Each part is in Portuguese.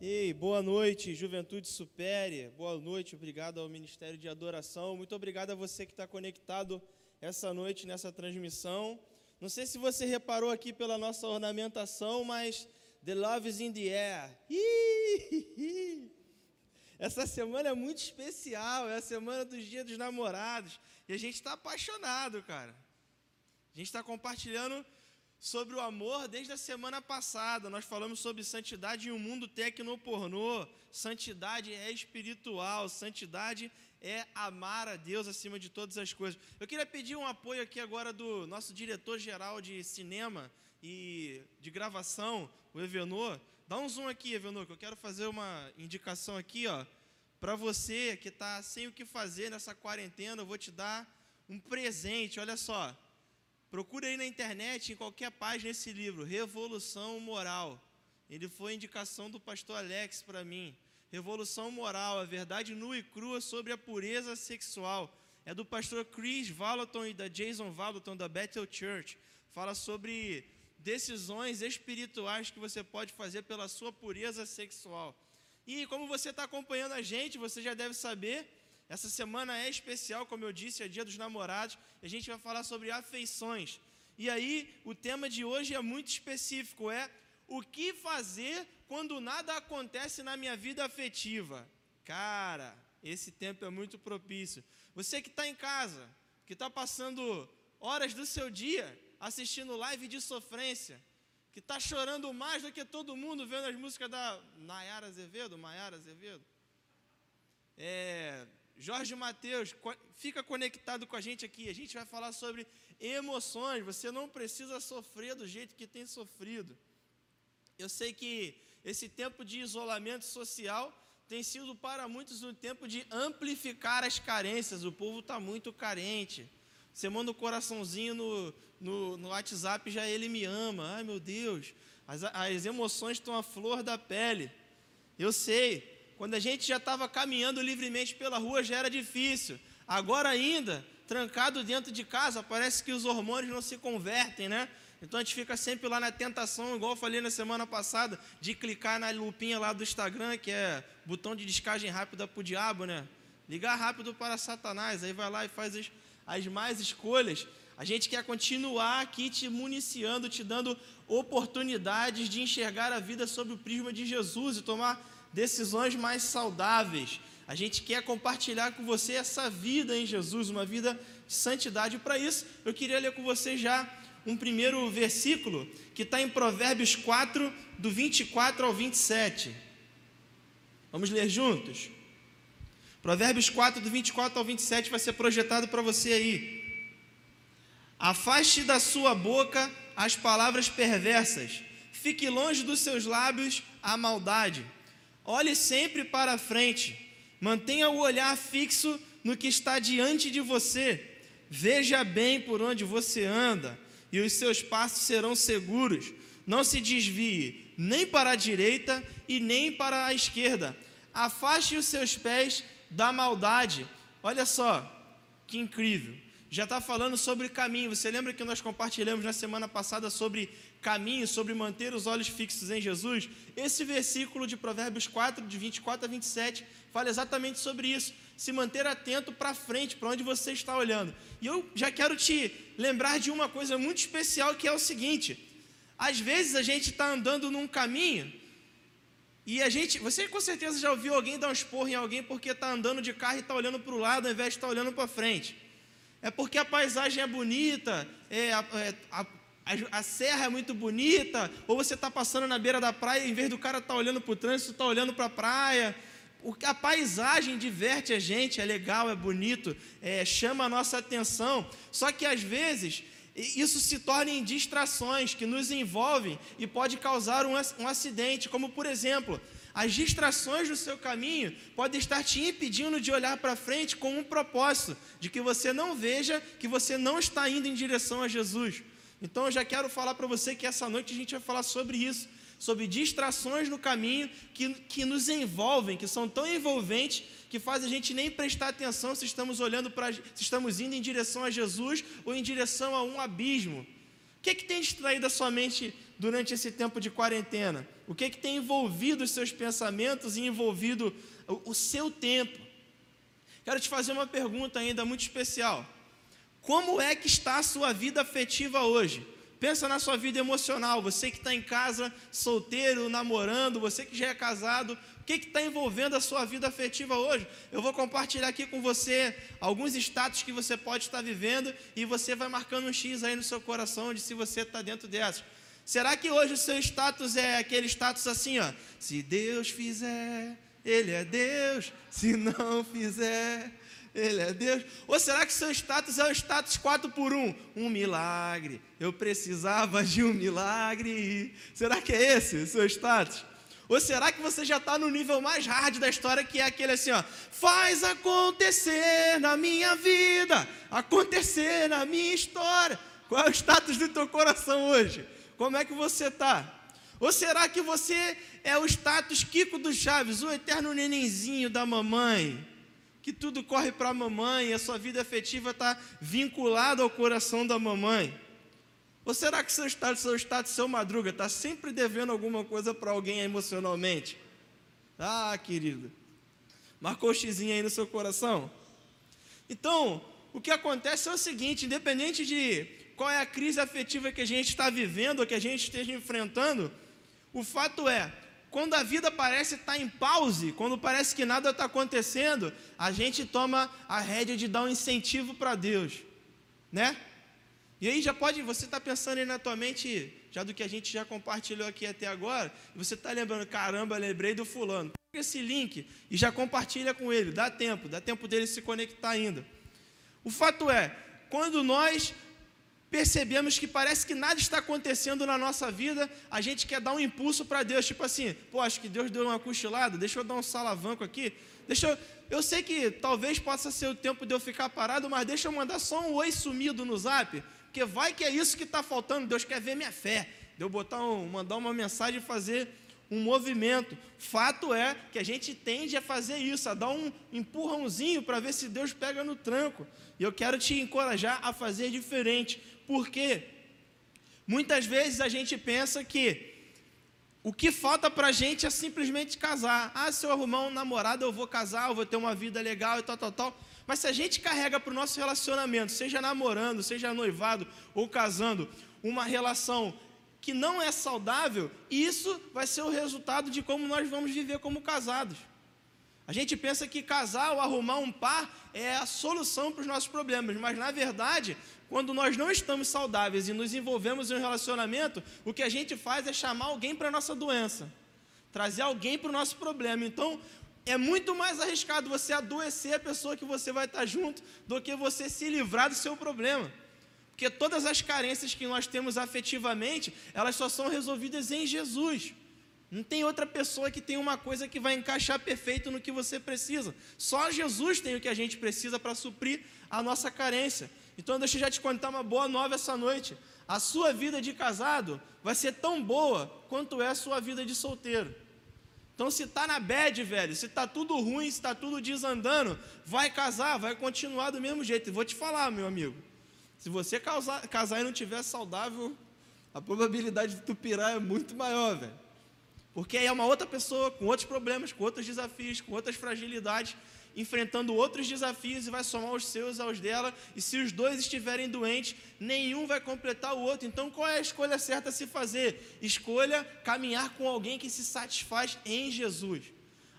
Ei, boa noite, Juventude Supere. Boa noite, obrigado ao Ministério de Adoração. Muito obrigado a você que está conectado essa noite nessa transmissão. Não sei se você reparou aqui pela nossa ornamentação, mas The Love is in the Air. Essa semana é muito especial, é a semana dos Dias dos Namorados. E a gente está apaixonado, cara. A gente está compartilhando sobre o amor desde a semana passada. Nós falamos sobre santidade em um mundo tecnopornô. Santidade é espiritual, santidade é amar a Deus acima de todas as coisas. Eu queria pedir um apoio aqui agora do nosso diretor-geral de cinema e de gravação, o Evenor. Dá um zoom aqui, Evenor, que eu quero fazer uma indicação aqui, ó. Para você que está sem o que fazer nessa quarentena, eu vou te dar um presente. Olha só. Procure aí na internet, em qualquer página, esse livro, Revolução Moral. Ele foi indicação do pastor Alex para mim. Revolução Moral, a verdade nua e crua sobre a pureza sexual. É do pastor Chris Vallotton e da Jason Vallotton, da Bethel Church. Fala sobre decisões espirituais que você pode fazer pela sua pureza sexual. E como você está acompanhando a gente, você já deve saber essa semana é especial, como eu disse, é dia dos namorados, e a gente vai falar sobre afeições. E aí, o tema de hoje é muito específico, é o que fazer quando nada acontece na minha vida afetiva. Cara, esse tempo é muito propício. Você que está em casa, que está passando horas do seu dia assistindo live de sofrência, que está chorando mais do que todo mundo vendo as músicas da Nayara Azevedo, Maiara Azevedo. É, Jorge Mateus, fica conectado com a gente aqui. A gente vai falar sobre emoções. Você não precisa sofrer do jeito que tem sofrido. Eu sei que esse tempo de isolamento social tem sido para muitos um tempo de amplificar as carências. O povo está muito carente. Você manda um coraçãozinho no, no, no WhatsApp já ele me ama. Ai meu Deus, as, as emoções estão à flor da pele. Eu sei, quando a gente já estava caminhando livremente pela rua, já era difícil. Agora ainda, trancado dentro de casa, parece que os hormônios não se convertem, né? Então a gente fica sempre lá na tentação, igual eu falei na semana passada, de clicar na lupinha lá do Instagram, que é botão de descagem rápida para o diabo, né? Ligar rápido para Satanás, aí vai lá e faz as, as mais escolhas. A gente quer continuar aqui te municiando, te dando oportunidades de enxergar a vida sob o prisma de Jesus e tomar decisões mais saudáveis. A gente quer compartilhar com você essa vida em Jesus, uma vida de santidade. Para isso, eu queria ler com você já um primeiro versículo que está em Provérbios 4, do 24 ao 27. Vamos ler juntos? Provérbios 4, do 24 ao 27 vai ser projetado para você aí. Afaste da sua boca as palavras perversas, fique longe dos seus lábios a maldade Olhe sempre para frente. Mantenha o olhar fixo no que está diante de você. Veja bem por onde você anda, e os seus passos serão seguros. Não se desvie nem para a direita e nem para a esquerda. Afaste os seus pés da maldade. Olha só, que incrível. Já está falando sobre caminho. Você lembra que nós compartilhamos na semana passada sobre caminho, sobre manter os olhos fixos em Jesus, esse versículo de Provérbios 4, de 24 a 27, fala exatamente sobre isso. Se manter atento para frente, para onde você está olhando. E eu já quero te lembrar de uma coisa muito especial que é o seguinte: às vezes a gente está andando num caminho e a gente, você com certeza já ouviu alguém dar um esporro em alguém porque está andando de carro e está olhando para o lado ao invés de estar tá olhando para frente. É porque a paisagem é bonita, é, a, é, a, a, a serra é muito bonita, ou você está passando na beira da praia, em vez do cara estar tá olhando para o trânsito, está olhando para a praia. A paisagem diverte a gente, é legal, é bonito, é, chama a nossa atenção. Só que às vezes isso se torna em distrações que nos envolvem e pode causar um acidente, como por exemplo, as distrações do seu caminho podem estar te impedindo de olhar para frente com um propósito, de que você não veja que você não está indo em direção a Jesus. Então eu já quero falar para você que essa noite a gente vai falar sobre isso, sobre distrações no caminho que, que nos envolvem, que são tão envolventes que faz a gente nem prestar atenção se estamos olhando para, se estamos indo em direção a Jesus ou em direção a um abismo. O que, é que tem distraído a sua mente durante esse tempo de quarentena? O que, que tem envolvido os seus pensamentos e envolvido o, o seu tempo? Quero te fazer uma pergunta ainda muito especial. Como é que está a sua vida afetiva hoje? Pensa na sua vida emocional, você que está em casa, solteiro, namorando, você que já é casado, o que está envolvendo a sua vida afetiva hoje? Eu vou compartilhar aqui com você alguns status que você pode estar vivendo e você vai marcando um X aí no seu coração de se você está dentro dessas. Será que hoje o seu status é aquele status assim, ó? Se Deus fizer, Ele é Deus, se não fizer, ele é Deus? Ou será que seu status é o status 4 por 1? Um milagre. Eu precisava de um milagre. Será que é esse o seu status? Ou será que você já está no nível mais hard da história, que é aquele assim, ó, faz acontecer na minha vida, acontecer na minha história. Qual é o status do teu coração hoje? Como é que você está? Ou será que você é o status Kiko do Chaves, o eterno nenenzinho da mamãe? que tudo corre para a mamãe e a sua vida afetiva está vinculada ao coração da mamãe? Ou será que seu estado, seu estado, seu madruga está sempre devendo alguma coisa para alguém emocionalmente? Ah, querido, marcou o xizinho aí no seu coração? Então, o que acontece é o seguinte: independente de qual é a crise afetiva que a gente está vivendo ou que a gente esteja enfrentando, o fato é, quando a vida parece estar tá em pause, quando parece que nada está acontecendo, a gente toma a rédea de dar um incentivo para Deus, né? E aí já pode, você está pensando aí na tua mente, já do que a gente já compartilhou aqui até agora, e você está lembrando, caramba, lembrei do fulano. Pega esse link e já compartilha com ele, dá tempo, dá tempo dele se conectar ainda. O fato é, quando nós percebemos que parece que nada está acontecendo na nossa vida, a gente quer dar um impulso para Deus, tipo assim, pô, acho que Deus deu uma cochilada, deixa eu dar um salavanco aqui, deixa eu, eu sei que talvez possa ser o tempo de eu ficar parado, mas deixa eu mandar só um oi sumido no zap, porque vai que é isso que está faltando, Deus quer ver minha fé, de eu botar um, mandar uma mensagem e fazer um movimento. Fato é que a gente tende a fazer isso, a dar um empurrãozinho para ver se Deus pega no tranco. E eu quero te encorajar a fazer diferente. Porque muitas vezes a gente pensa que o que falta para a gente é simplesmente casar. Ah, se eu arrumar um namorado, eu vou casar, eu vou ter uma vida legal e tal, tal, tal. Mas se a gente carrega para o nosso relacionamento, seja namorando, seja noivado ou casando, uma relação que não é saudável, isso vai ser o resultado de como nós vamos viver como casados. A gente pensa que casar ou arrumar um par é a solução para os nossos problemas, mas na verdade, quando nós não estamos saudáveis e nos envolvemos em um relacionamento, o que a gente faz é chamar alguém para a nossa doença, trazer alguém para o nosso problema. Então, é muito mais arriscado você adoecer a pessoa que você vai estar junto do que você se livrar do seu problema. Porque todas as carências que nós temos afetivamente, elas só são resolvidas em Jesus. Não tem outra pessoa que tem uma coisa que vai encaixar perfeito no que você precisa. Só Jesus tem o que a gente precisa para suprir a nossa carência. Então, deixa eu já te contar uma boa nova essa noite. A sua vida de casado vai ser tão boa quanto é a sua vida de solteiro. Então, se está na bad, velho, se está tudo ruim, se está tudo desandando, vai casar, vai continuar do mesmo jeito. E vou te falar, meu amigo, se você casar, casar e não tiver saudável, a probabilidade de tu pirar é muito maior, velho. Porque aí é uma outra pessoa com outros problemas, com outros desafios, com outras fragilidades, enfrentando outros desafios e vai somar os seus aos dela. E se os dois estiverem doentes, nenhum vai completar o outro. Então, qual é a escolha certa a se fazer? Escolha caminhar com alguém que se satisfaz em Jesus.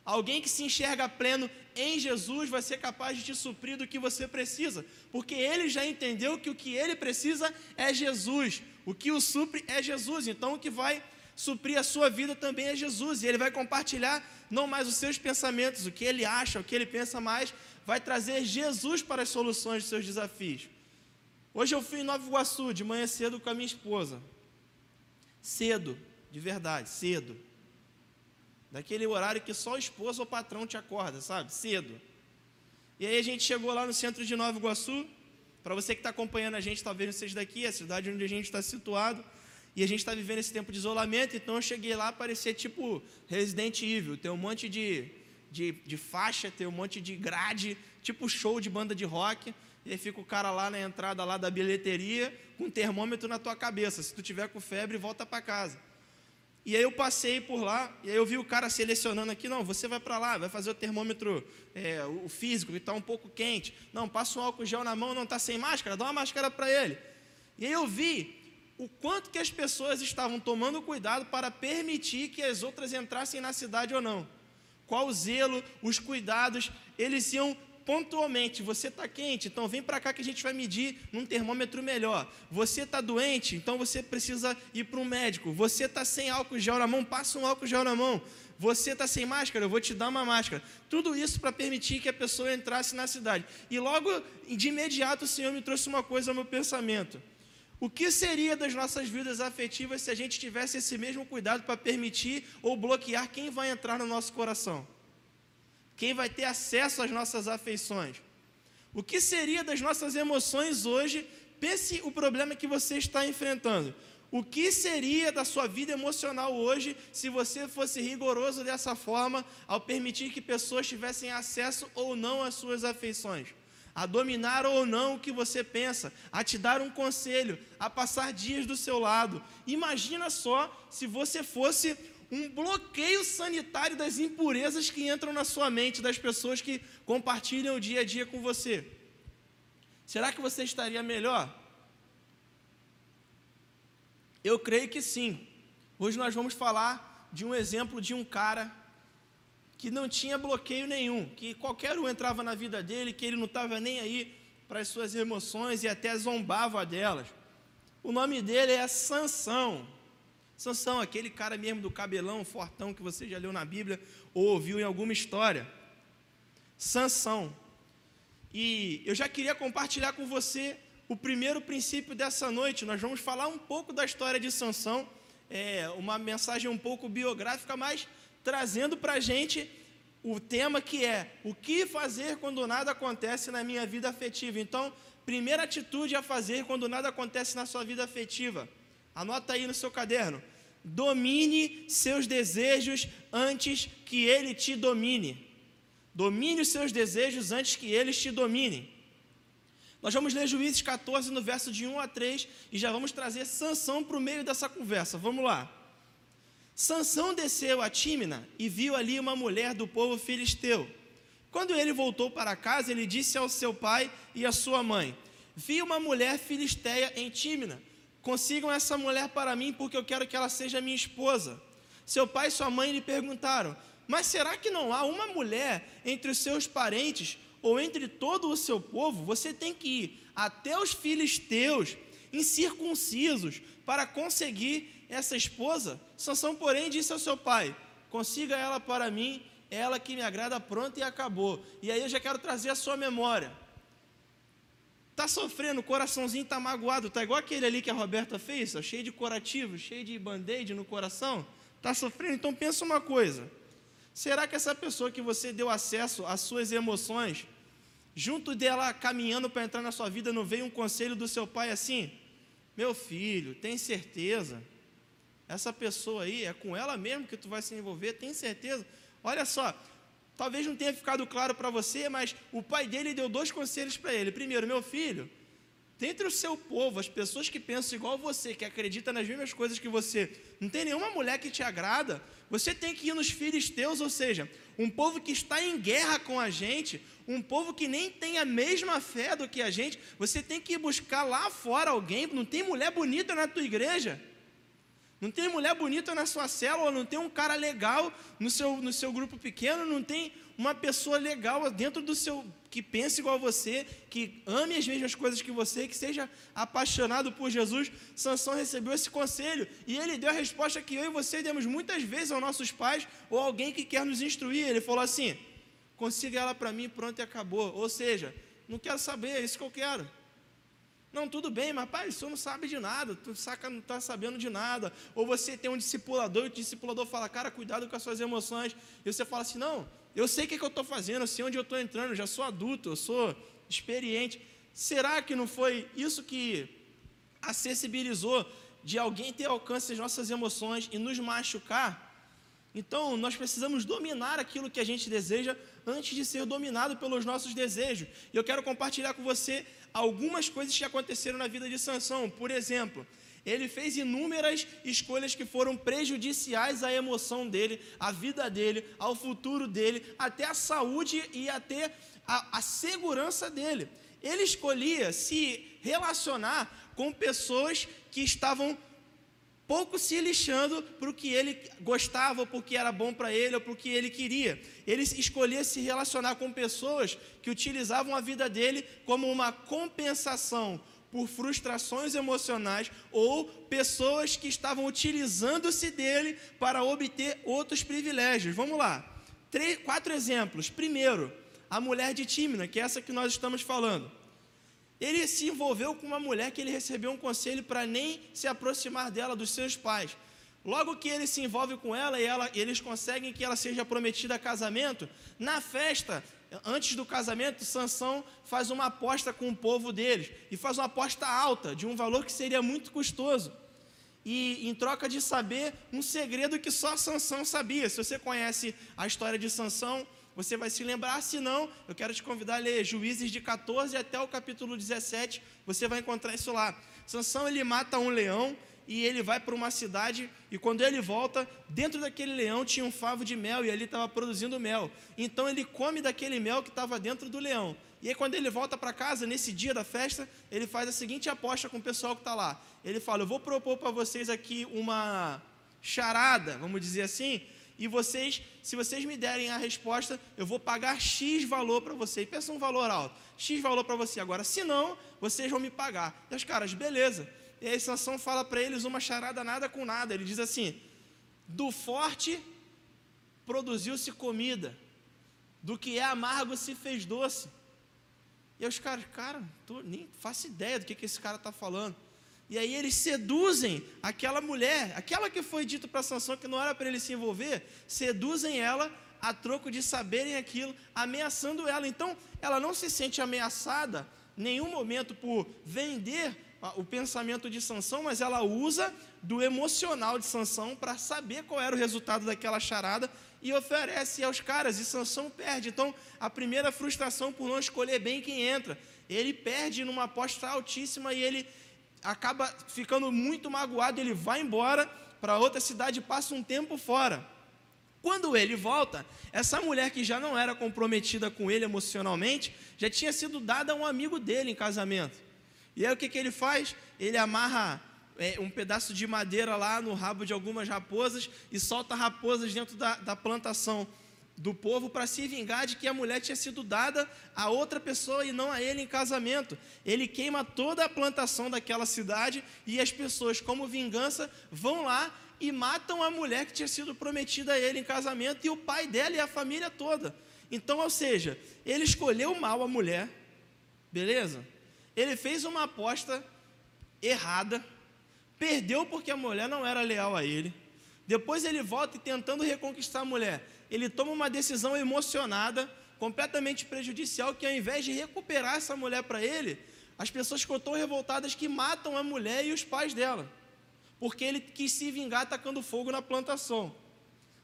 Alguém que se enxerga pleno em Jesus vai ser capaz de te suprir do que você precisa, porque ele já entendeu que o que ele precisa é Jesus, o que o supre é Jesus. Então, o que vai suprir a sua vida também é Jesus, e ele vai compartilhar não mais os seus pensamentos, o que ele acha, o que ele pensa mais, vai trazer Jesus para as soluções dos seus desafios. Hoje eu fui em Nova Iguaçu, de manhã cedo com a minha esposa. Cedo, de verdade, cedo. Daquele horário que só o esposo ou o patrão te acorda, sabe? Cedo. E aí a gente chegou lá no centro de Nova Iguaçu. Para você que está acompanhando a gente, talvez não seja daqui, é a cidade onde a gente está situado. E a gente está vivendo esse tempo de isolamento, então eu cheguei lá, parecia tipo Resident Evil, tem um monte de, de, de faixa, tem um monte de grade, tipo show de banda de rock. e aí fica o cara lá na entrada lá da bilheteria com um termômetro na tua cabeça. Se tu tiver com febre, volta para casa. E aí eu passei por lá, e aí eu vi o cara selecionando aqui, não, você vai para lá, vai fazer o termômetro, é, o físico, que está um pouco quente. Não, passa um álcool gel na mão, não está sem máscara, dá uma máscara para ele. E aí eu vi o quanto que as pessoas estavam tomando cuidado para permitir que as outras entrassem na cidade ou não. Qual o zelo, os cuidados, eles iam pontualmente. Você está quente, então vem para cá que a gente vai medir num termômetro melhor. Você está doente, então você precisa ir para um médico. Você está sem álcool gel na mão, passa um álcool gel na mão. Você está sem máscara, eu vou te dar uma máscara. Tudo isso para permitir que a pessoa entrasse na cidade. E logo de imediato o Senhor me trouxe uma coisa ao meu pensamento. O que seria das nossas vidas afetivas se a gente tivesse esse mesmo cuidado para permitir ou bloquear quem vai entrar no nosso coração? quem vai ter acesso às nossas afeições. O que seria das nossas emoções hoje? Pense o problema que você está enfrentando. O que seria da sua vida emocional hoje se você fosse rigoroso dessa forma ao permitir que pessoas tivessem acesso ou não às suas afeições? A dominar ou não o que você pensa, a te dar um conselho, a passar dias do seu lado. Imagina só se você fosse um bloqueio sanitário das impurezas que entram na sua mente das pessoas que compartilham o dia a dia com você. Será que você estaria melhor? Eu creio que sim. Hoje nós vamos falar de um exemplo de um cara que não tinha bloqueio nenhum, que qualquer um entrava na vida dele, que ele não estava nem aí para as suas emoções e até zombava delas. O nome dele é Sansão. Sansão, aquele cara mesmo do cabelão fortão que você já leu na Bíblia ou ouviu em alguma história. Sansão. E eu já queria compartilhar com você o primeiro princípio dessa noite. Nós vamos falar um pouco da história de Sansão, é, uma mensagem um pouco biográfica, mas trazendo para a gente o tema que é o que fazer quando nada acontece na minha vida afetiva. Então, primeira atitude a fazer quando nada acontece na sua vida afetiva Anota aí no seu caderno. Domine seus desejos antes que ele te domine. Domine os seus desejos antes que eles te dominem. Nós vamos ler Juízes 14, no verso de 1 a 3, e já vamos trazer Sansão para o meio dessa conversa. Vamos lá. Sansão desceu a Tímina e viu ali uma mulher do povo filisteu. Quando ele voltou para casa, ele disse ao seu pai e à sua mãe: Vi uma mulher filisteia em Tímina Consigam essa mulher para mim, porque eu quero que ela seja minha esposa. Seu pai e sua mãe lhe perguntaram: Mas será que não há uma mulher entre os seus parentes ou entre todo o seu povo? Você tem que ir até os filisteus incircuncisos para conseguir essa esposa? Sansão, porém, disse ao seu pai: Consiga ela para mim, ela que me agrada, pronto e acabou. E aí eu já quero trazer a sua memória. Está sofrendo, o coraçãozinho está magoado, está igual aquele ali que a Roberta fez, ó, cheio de curativo, cheio de band-aid no coração. Está sofrendo? Então pensa uma coisa. Será que essa pessoa que você deu acesso às suas emoções, junto dela caminhando para entrar na sua vida, não veio um conselho do seu pai assim? Meu filho, tem certeza? Essa pessoa aí, é com ela mesmo que tu vai se envolver, tem certeza? Olha só, Talvez não tenha ficado claro para você, mas o pai dele deu dois conselhos para ele. Primeiro, meu filho, dentre o seu povo, as pessoas que pensam igual você, que acreditam nas mesmas coisas que você, não tem nenhuma mulher que te agrada, você tem que ir nos filisteus, ou seja, um povo que está em guerra com a gente, um povo que nem tem a mesma fé do que a gente, você tem que ir buscar lá fora alguém, não tem mulher bonita na tua igreja. Não tem mulher bonita na sua célula, não tem um cara legal no seu, no seu grupo pequeno, não tem uma pessoa legal dentro do seu que pense igual a você, que ame as mesmas coisas que você, que seja apaixonado por Jesus. Sansão recebeu esse conselho e ele deu a resposta que eu e você demos muitas vezes aos nossos pais ou alguém que quer nos instruir. Ele falou assim: consiga ela para mim, pronto e acabou. Ou seja, não quero saber, é isso que eu quero. Não, tudo bem, mas pai, o senhor não sabe de nada, tu saca, não está sabendo de nada. Ou você tem um discipulador e o discipulador fala, cara, cuidado com as suas emoções. E você fala assim, não, eu sei o que, é que eu estou fazendo, eu sei onde eu estou entrando, eu já sou adulto, eu sou experiente. Será que não foi isso que acessibilizou de alguém ter alcance às nossas emoções e nos machucar? Então, nós precisamos dominar aquilo que a gente deseja antes de ser dominado pelos nossos desejos. E eu quero compartilhar com você algumas coisas que aconteceram na vida de Sansão. Por exemplo, ele fez inúmeras escolhas que foram prejudiciais à emoção dele, à vida dele, ao futuro dele, até à saúde e até a, a segurança dele. Ele escolhia se relacionar com pessoas que estavam pouco se lixando para o que ele gostava, ou porque era bom para ele, ou para o que ele queria. Ele escolhia se relacionar com pessoas que utilizavam a vida dele como uma compensação por frustrações emocionais ou pessoas que estavam utilizando-se dele para obter outros privilégios. Vamos lá. Três, quatro exemplos. Primeiro, a mulher de Tímina, que é essa que nós estamos falando. Ele se envolveu com uma mulher que ele recebeu um conselho para nem se aproximar dela, dos seus pais. Logo que ele se envolve com ela e ela, eles conseguem que ela seja prometida a casamento, na festa, antes do casamento, Sansão faz uma aposta com o povo deles e faz uma aposta alta, de um valor que seria muito custoso. E em troca de saber um segredo que só Sansão sabia. Se você conhece a história de Sansão, você vai se lembrar, se não, eu quero te convidar a ler Juízes de 14 até o capítulo 17, você vai encontrar isso lá. Sansão ele mata um leão e ele vai para uma cidade e quando ele volta, dentro daquele leão tinha um favo de mel e ali estava produzindo mel. Então ele come daquele mel que estava dentro do leão. E aí quando ele volta para casa, nesse dia da festa, ele faz a seguinte aposta com o pessoal que está lá. Ele fala, eu vou propor para vocês aqui uma charada, vamos dizer assim, e vocês, se vocês me derem a resposta, eu vou pagar X valor para vocês. Pensa um valor alto, X valor para você. Agora, se não, vocês vão me pagar. E os caras, beleza. E aí Sansão fala para eles uma charada nada com nada. Ele diz assim: do forte produziu-se comida, do que é amargo se fez doce. E aí os caras, cara, tô, nem faço ideia do que, que esse cara está falando. E aí eles seduzem aquela mulher, aquela que foi dito para Sansão que não era para ele se envolver, seduzem ela a troco de saberem aquilo, ameaçando ela. Então, ela não se sente ameaçada nenhum momento por vender o pensamento de Sansão, mas ela usa do emocional de Sansão para saber qual era o resultado daquela charada e oferece aos caras, e Sansão perde. Então, a primeira frustração por não escolher bem quem entra, ele perde numa aposta altíssima e ele acaba ficando muito magoado, ele vai embora para outra cidade passa um tempo fora. Quando ele volta, essa mulher que já não era comprometida com ele emocionalmente, já tinha sido dada a um amigo dele em casamento. E aí o que, que ele faz? Ele amarra é, um pedaço de madeira lá no rabo de algumas raposas e solta raposas dentro da, da plantação do povo para se vingar de que a mulher tinha sido dada a outra pessoa e não a ele em casamento. Ele queima toda a plantação daquela cidade e as pessoas, como vingança, vão lá e matam a mulher que tinha sido prometida a ele em casamento e o pai dela e a família toda. Então, ou seja, ele escolheu mal a mulher, beleza? Ele fez uma aposta errada, perdeu porque a mulher não era leal a ele. Depois ele volta e tentando reconquistar a mulher ele toma uma decisão emocionada, completamente prejudicial, que ao invés de recuperar essa mulher para ele, as pessoas ficam tão revoltadas que matam a mulher e os pais dela, porque ele quis se vingar atacando fogo na plantação.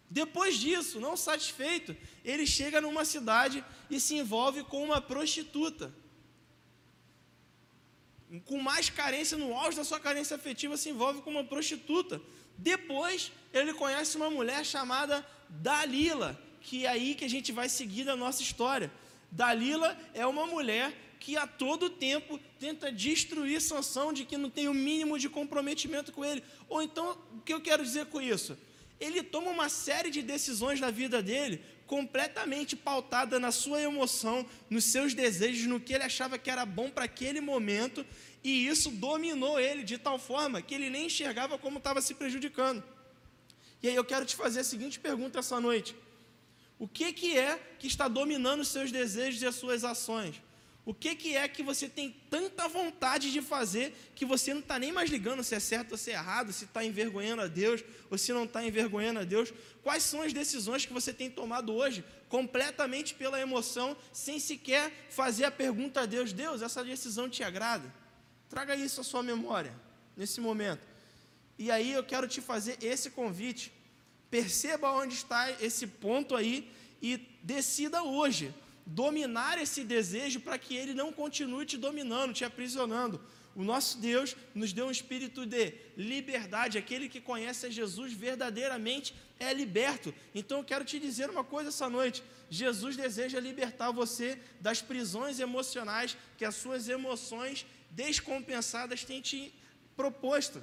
Depois disso, não satisfeito, ele chega numa cidade e se envolve com uma prostituta. Com mais carência, no auge da sua carência afetiva, se envolve com uma prostituta. Depois, ele conhece uma mulher chamada Dalila, que é aí que a gente vai seguir na nossa história. Dalila é uma mulher que a todo tempo tenta destruir Sansão de que não tem o mínimo de comprometimento com ele. Ou então, o que eu quero dizer com isso? Ele toma uma série de decisões na vida dele completamente pautada na sua emoção, nos seus desejos, no que ele achava que era bom para aquele momento, e isso dominou ele de tal forma que ele nem enxergava como estava se prejudicando. E aí eu quero te fazer a seguinte pergunta essa noite: O que, que é que está dominando os seus desejos e as suas ações? O que, que é que você tem tanta vontade de fazer que você não está nem mais ligando se é certo ou se é errado, se está envergonhando a Deus ou se não está envergonhando a Deus? Quais são as decisões que você tem tomado hoje, completamente pela emoção, sem sequer fazer a pergunta a Deus: Deus, essa decisão te agrada? Traga isso à sua memória nesse momento. E aí eu quero te fazer esse convite. Perceba onde está esse ponto aí e decida hoje dominar esse desejo para que ele não continue te dominando, te aprisionando. O nosso Deus nos deu um espírito de liberdade. Aquele que conhece a Jesus verdadeiramente é liberto. Então eu quero te dizer uma coisa essa noite: Jesus deseja libertar você das prisões emocionais que as suas emoções descompensadas têm te proposto.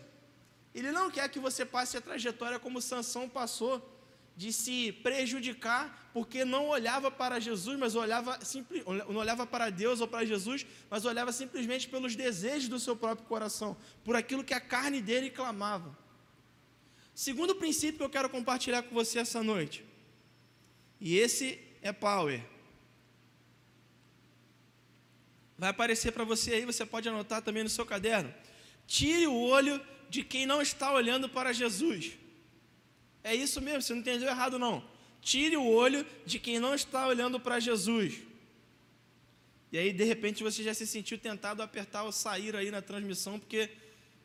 Ele não quer que você passe a trajetória como Sansão passou de se prejudicar porque não olhava para Jesus, mas olhava simples, não olhava para Deus ou para Jesus, mas olhava simplesmente pelos desejos do seu próprio coração, por aquilo que a carne dele clamava. Segundo princípio que eu quero compartilhar com você essa noite, e esse é power. Vai aparecer para você aí, você pode anotar também no seu caderno. Tire o olho de quem não está olhando para Jesus. É isso mesmo, você não entendeu errado não. Tire o olho de quem não está olhando para Jesus. E aí, de repente, você já se sentiu tentado a apertar o sair aí na transmissão, porque,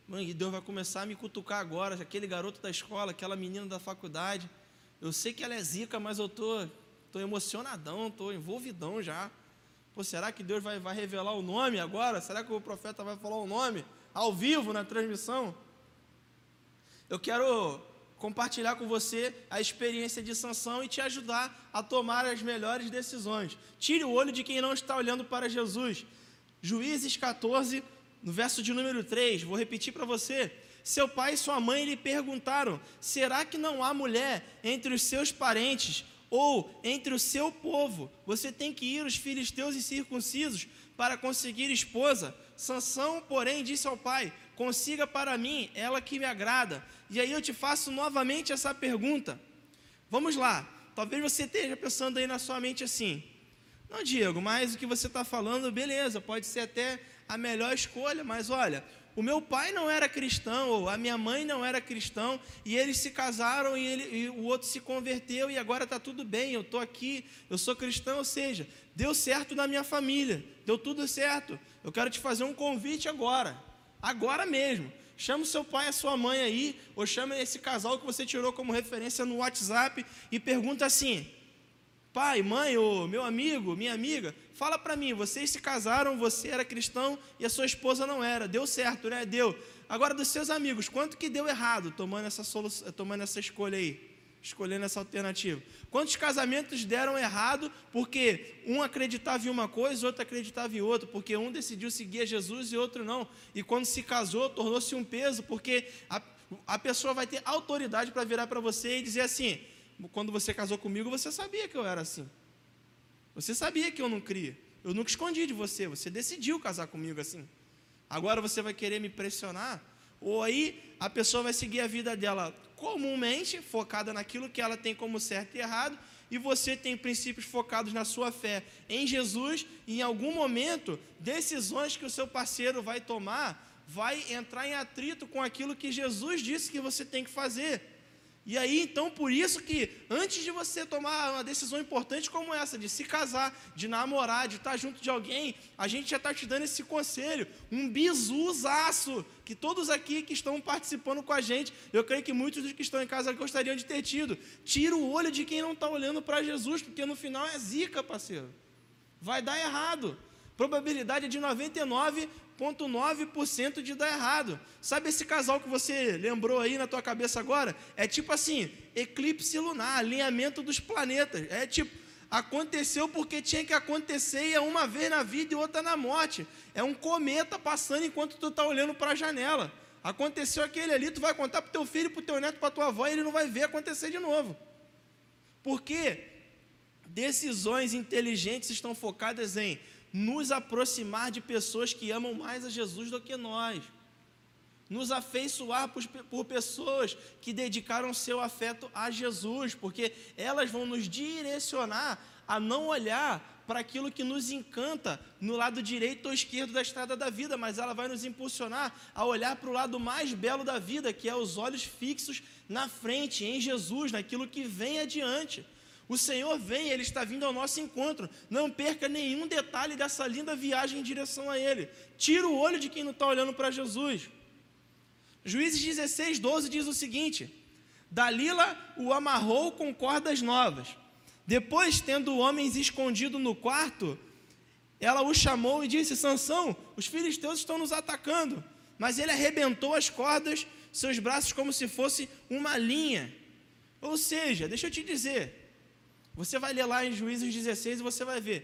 mãe, Deus vai começar a me cutucar agora, aquele garoto da escola, aquela menina da faculdade. Eu sei que ela é zica, mas eu tô, tô emocionadão, tô envolvidão já. Pô, será que Deus vai, vai revelar o nome agora? Será que o profeta vai falar o nome ao vivo na transmissão? Eu quero compartilhar com você a experiência de Sansão e te ajudar a tomar as melhores decisões. Tire o olho de quem não está olhando para Jesus. Juízes 14, no verso de número 3, vou repetir para você. Seu pai e sua mãe lhe perguntaram: Será que não há mulher entre os seus parentes ou entre o seu povo? Você tem que ir os filisteus incircuncisos para conseguir esposa. Sansão, porém, disse ao pai: Consiga para mim ela que me agrada e aí eu te faço novamente essa pergunta. Vamos lá. Talvez você esteja pensando aí na sua mente assim: não, Diego, mas o que você está falando, beleza, pode ser até a melhor escolha, mas olha, o meu pai não era cristão, ou a minha mãe não era cristão, e eles se casaram e, ele, e o outro se converteu e agora está tudo bem, eu estou aqui, eu sou cristão, ou seja, deu certo na minha família, deu tudo certo. Eu quero te fazer um convite agora, agora mesmo. Chama o seu pai e a sua mãe aí, ou chama esse casal que você tirou como referência no WhatsApp e pergunta assim: pai, mãe, ou meu amigo, minha amiga, fala para mim, vocês se casaram, você era cristão e a sua esposa não era, deu certo, né? Deu. Agora dos seus amigos, quanto que deu errado tomando essa, tomando essa escolha aí? Escolhendo essa alternativa. Quantos casamentos deram errado porque um acreditava em uma coisa, outro acreditava em outra, porque um decidiu seguir a Jesus e outro não. E quando se casou, tornou-se um peso, porque a, a pessoa vai ter autoridade para virar para você e dizer assim: quando você casou comigo, você sabia que eu era assim. Você sabia que eu não cria. Eu nunca escondi de você, você decidiu casar comigo assim. Agora você vai querer me pressionar? Ou aí a pessoa vai seguir a vida dela comumente focada naquilo que ela tem como certo e errado, e você tem princípios focados na sua fé em Jesus, e em algum momento, decisões que o seu parceiro vai tomar vai entrar em atrito com aquilo que Jesus disse que você tem que fazer. E aí, então, por isso que antes de você tomar uma decisão importante como essa, de se casar, de namorar, de estar junto de alguém, a gente já está te dando esse conselho, um bisuzaço, que todos aqui que estão participando com a gente, eu creio que muitos dos que estão em casa gostariam de ter tido. Tira o olho de quem não está olhando para Jesus, porque no final é zica, parceiro. Vai dar errado. Probabilidade é de 99 0,9% de dar errado. Sabe esse casal que você lembrou aí na tua cabeça agora? É tipo assim, eclipse lunar, alinhamento dos planetas. É tipo, aconteceu porque tinha que acontecer e é uma vez na vida e outra na morte. É um cometa passando enquanto tu está olhando para a janela. Aconteceu aquele ali, tu vai contar para teu filho, para teu neto, para tua avó e ele não vai ver acontecer de novo. Porque decisões inteligentes estão focadas em nos aproximar de pessoas que amam mais a Jesus do que nós, nos afeiçoar por, por pessoas que dedicaram seu afeto a Jesus, porque elas vão nos direcionar a não olhar para aquilo que nos encanta no lado direito ou esquerdo da estrada da vida, mas ela vai nos impulsionar a olhar para o lado mais belo da vida, que é os olhos fixos na frente, em Jesus, naquilo que vem adiante. O Senhor vem, Ele está vindo ao nosso encontro. Não perca nenhum detalhe dessa linda viagem em direção a Ele. Tira o olho de quem não está olhando para Jesus. Juízes 16, 12 diz o seguinte: Dalila o amarrou com cordas novas. Depois, tendo homens escondido no quarto, ela o chamou e disse: Sansão, os filisteus estão nos atacando. Mas ele arrebentou as cordas, seus braços como se fosse uma linha. Ou seja, deixa eu te dizer, você vai ler lá em Juízes 16 e você vai ver.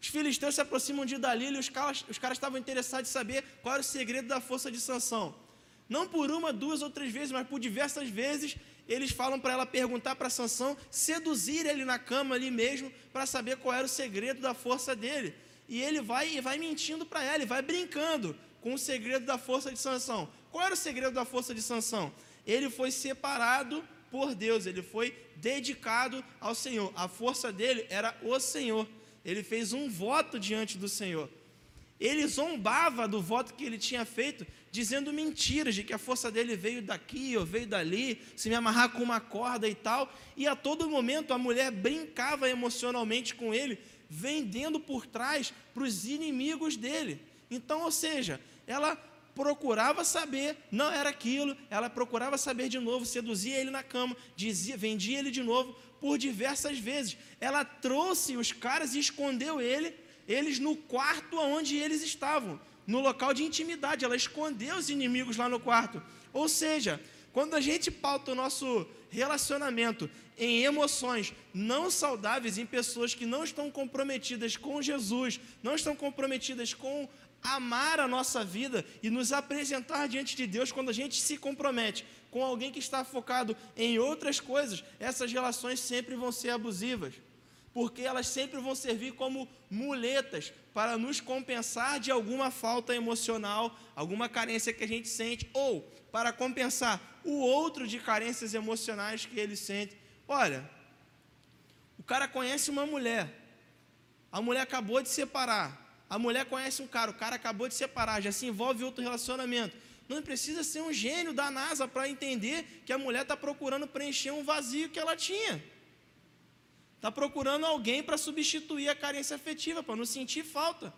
Os filisteus se aproximam de Dalila e os caras, os caras estavam interessados em saber qual era o segredo da força de Sansão. Não por uma, duas ou três vezes, mas por diversas vezes, eles falam para ela perguntar para Sansão, seduzir ele na cama ali mesmo, para saber qual era o segredo da força dele. E ele vai e vai mentindo para ela, e vai brincando com o segredo da força de Sansão. Qual era o segredo da força de Sansão? Ele foi separado por Deus, ele foi dedicado ao Senhor. A força dele era o Senhor. Ele fez um voto diante do Senhor. Ele zombava do voto que ele tinha feito, dizendo mentiras de que a força dele veio daqui ou veio dali, se me amarrar com uma corda e tal. E a todo momento a mulher brincava emocionalmente com ele, vendendo por trás para os inimigos dele. Então, ou seja, ela procurava saber, não era aquilo, ela procurava saber de novo, seduzia ele na cama, dizia, vendia ele de novo por diversas vezes. Ela trouxe os caras e escondeu ele eles no quarto onde eles estavam, no local de intimidade. Ela escondeu os inimigos lá no quarto. Ou seja, quando a gente pauta o nosso relacionamento em emoções não saudáveis, em pessoas que não estão comprometidas com Jesus, não estão comprometidas com amar a nossa vida e nos apresentar diante de Deus, quando a gente se compromete com alguém que está focado em outras coisas, essas relações sempre vão ser abusivas porque elas sempre vão servir como muletas para nos compensar de alguma falta emocional, alguma carência que a gente sente, ou para compensar o outro de carências emocionais que ele sente. Olha, o cara conhece uma mulher, a mulher acabou de separar, a mulher conhece um cara, o cara acabou de separar, já se envolve em outro relacionamento. Não precisa ser um gênio da NASA para entender que a mulher está procurando preencher um vazio que ela tinha. Está procurando alguém para substituir a carência afetiva, para não sentir falta.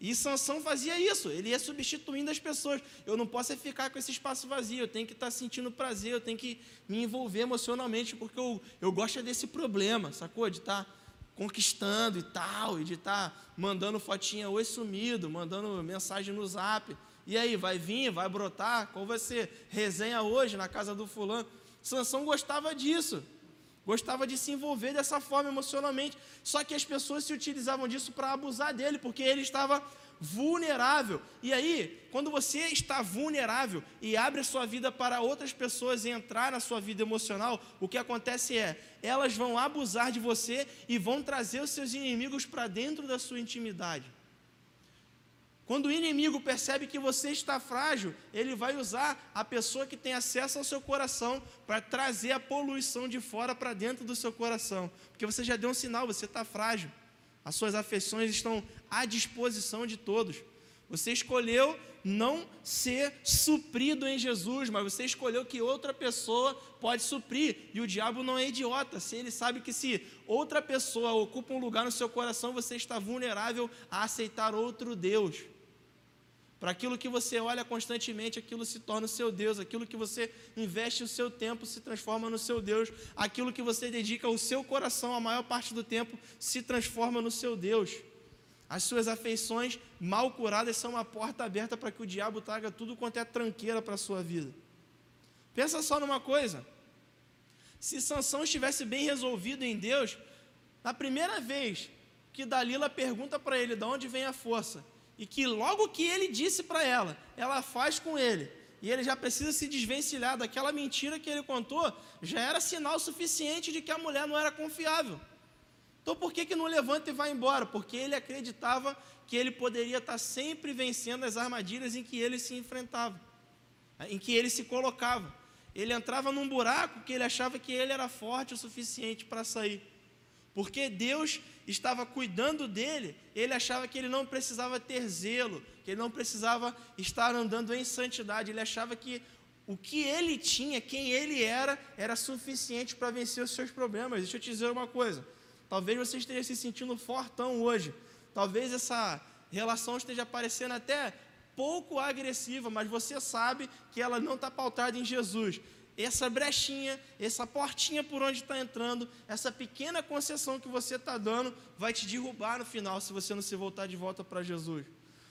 E Sansão fazia isso, ele ia substituindo as pessoas. Eu não posso é ficar com esse espaço vazio, eu tenho que estar tá sentindo prazer, eu tenho que me envolver emocionalmente, porque eu, eu gosto desse problema, sacou? De estar tá conquistando e tal, e de estar tá mandando fotinha oi sumido, mandando mensagem no zap. E aí, vai vir, vai brotar? Qual vai ser? Resenha hoje na casa do fulano. Sansão gostava disso gostava de se envolver dessa forma emocionalmente. Só que as pessoas se utilizavam disso para abusar dele, porque ele estava vulnerável. E aí, quando você está vulnerável e abre a sua vida para outras pessoas entrar na sua vida emocional, o que acontece é, elas vão abusar de você e vão trazer os seus inimigos para dentro da sua intimidade. Quando o inimigo percebe que você está frágil, ele vai usar a pessoa que tem acesso ao seu coração para trazer a poluição de fora para dentro do seu coração. Porque você já deu um sinal, você está frágil. As suas afeições estão à disposição de todos. Você escolheu não ser suprido em Jesus, mas você escolheu que outra pessoa pode suprir. E o diabo não é idiota. Se ele sabe que se outra pessoa ocupa um lugar no seu coração, você está vulnerável a aceitar outro Deus. Para aquilo que você olha constantemente, aquilo se torna o seu Deus. Aquilo que você investe o seu tempo se transforma no seu Deus. Aquilo que você dedica o seu coração a maior parte do tempo se transforma no seu Deus. As suas afeições mal curadas são uma porta aberta para que o diabo traga tudo quanto é tranqueira para a sua vida. Pensa só numa coisa. Se Sansão estivesse bem resolvido em Deus, na primeira vez que Dalila pergunta para ele de onde vem a força, e que logo que ele disse para ela, ela faz com ele, e ele já precisa se desvencilhar daquela mentira que ele contou, já era sinal suficiente de que a mulher não era confiável. Então por que, que não levanta e vai embora? Porque ele acreditava que ele poderia estar sempre vencendo as armadilhas em que ele se enfrentava, em que ele se colocava. Ele entrava num buraco que ele achava que ele era forte o suficiente para sair. Porque Deus estava cuidando dele, ele achava que ele não precisava ter zelo, que ele não precisava estar andando em santidade, ele achava que o que ele tinha, quem ele era, era suficiente para vencer os seus problemas. Deixa eu te dizer uma coisa: talvez você esteja se sentindo fortão hoje, talvez essa relação esteja parecendo até pouco agressiva, mas você sabe que ela não está pautada em Jesus. Essa brechinha, essa portinha por onde está entrando, essa pequena concessão que você está dando, vai te derrubar no final se você não se voltar de volta para Jesus.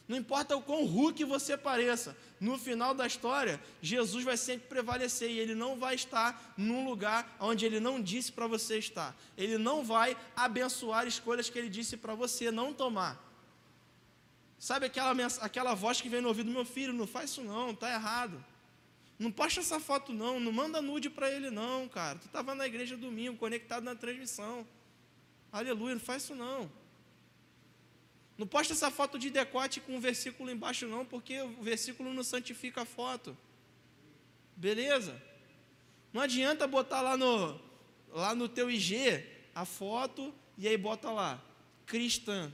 Não importa o quão Hulk você pareça, no final da história, Jesus vai sempre prevalecer e ele não vai estar num lugar onde ele não disse para você estar. Ele não vai abençoar escolhas que ele disse para você não tomar. Sabe aquela, aquela voz que vem no ouvido do meu filho? Não faz isso não, está errado. Não posta essa foto não, não manda nude para ele não, cara. Tu estava na igreja domingo, conectado na transmissão. Aleluia, não faz isso não. Não posta essa foto de decote com um versículo embaixo, não, porque o versículo não santifica a foto. Beleza? Não adianta botar lá no, lá no teu IG a foto e aí bota lá, cristã,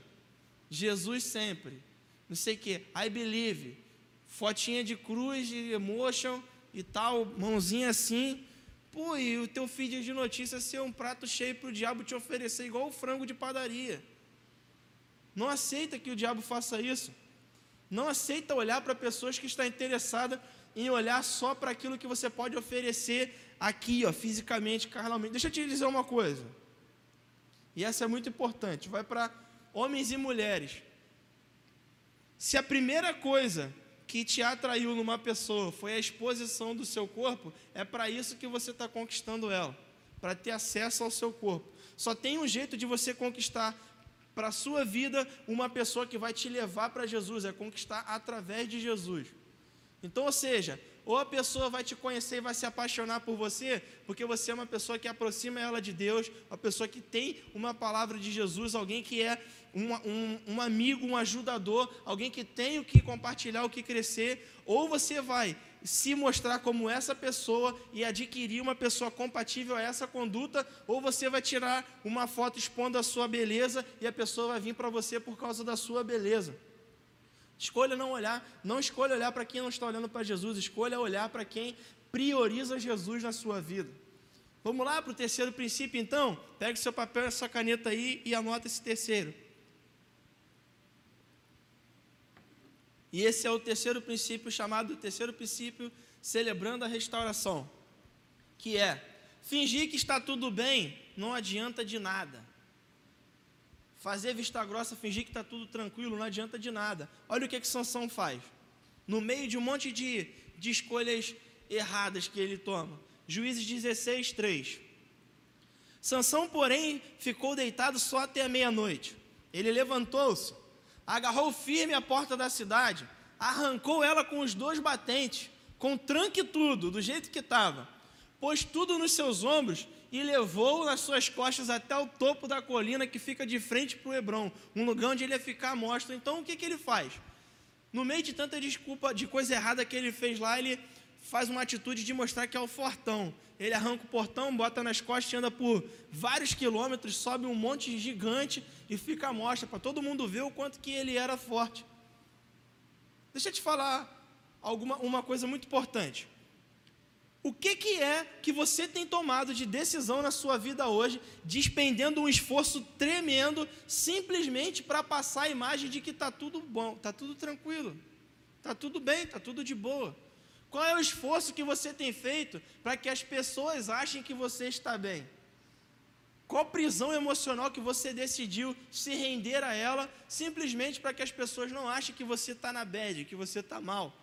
Jesus sempre, não sei o que, I believe, fotinha de cruz, de emotion e tal, mãozinha assim. Pô, e o teu feed de notícias ser um prato cheio para o diabo te oferecer igual o frango de padaria. Não aceita que o diabo faça isso. Não aceita olhar para pessoas que estão interessadas em olhar só para aquilo que você pode oferecer aqui, ó, fisicamente, carnalmente. Deixa eu te dizer uma coisa. E essa é muito importante. Vai para homens e mulheres. Se a primeira coisa que te atraiu numa pessoa foi a exposição do seu corpo, é para isso que você está conquistando ela, para ter acesso ao seu corpo. Só tem um jeito de você conquistar para a sua vida uma pessoa que vai te levar para Jesus, é conquistar através de Jesus. Então, ou seja, ou a pessoa vai te conhecer e vai se apaixonar por você, porque você é uma pessoa que aproxima ela de Deus, uma pessoa que tem uma palavra de Jesus, alguém que é um, um, um amigo, um ajudador, alguém que tem o que compartilhar, o que crescer, ou você vai se mostrar como essa pessoa e adquirir uma pessoa compatível a essa conduta, ou você vai tirar uma foto expondo a sua beleza e a pessoa vai vir para você por causa da sua beleza. Escolha não olhar, não escolha olhar para quem não está olhando para Jesus, escolha olhar para quem prioriza Jesus na sua vida. Vamos lá para o terceiro princípio, então? Pegue seu papel e sua caneta aí e anota esse terceiro. E esse é o terceiro princípio, chamado terceiro princípio, celebrando a restauração, que é fingir que está tudo bem não adianta de nada. Fazer vista grossa, fingir que está tudo tranquilo, não adianta de nada. Olha o que, que Sansão faz. No meio de um monte de, de escolhas erradas que ele toma. Juízes 16, 3. Sansão, porém, ficou deitado só até a meia-noite. Ele levantou-se, agarrou firme a porta da cidade, arrancou ela com os dois batentes, com tranque tudo, do jeito que estava, pôs tudo nos seus ombros e levou nas suas costas até o topo da colina que fica de frente para o Hebron, um lugar onde ele ia ficar à mostra. Então o que, que ele faz? No meio de tanta desculpa, de coisa errada que ele fez lá, ele faz uma atitude de mostrar que é o fortão. Ele arranca o portão, bota nas costas, anda por vários quilômetros, sobe um monte gigante e fica à mostra para todo mundo ver o quanto que ele era forte. Deixa eu te falar alguma, uma coisa muito importante. O que, que é que você tem tomado de decisão na sua vida hoje, despendendo um esforço tremendo, simplesmente para passar a imagem de que está tudo bom, está tudo tranquilo, está tudo bem, está tudo de boa? Qual é o esforço que você tem feito para que as pessoas achem que você está bem? Qual prisão emocional que você decidiu se render a ela simplesmente para que as pessoas não achem que você está na bad, que você está mal?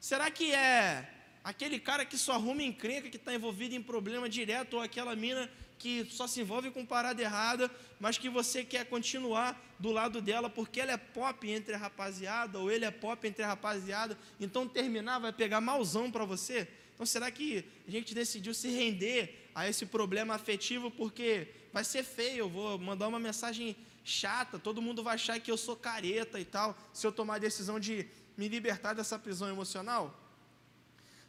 Será que é aquele cara que só arruma encrenca, que está envolvido em problema direto, ou aquela mina que só se envolve com parada errada, mas que você quer continuar do lado dela porque ela é pop entre a rapaziada, ou ele é pop entre a rapaziada, então terminar vai pegar malzão para você? Então será que a gente decidiu se render a esse problema afetivo porque vai ser feio, eu vou mandar uma mensagem chata, todo mundo vai achar que eu sou careta e tal, se eu tomar a decisão de me libertar dessa prisão emocional?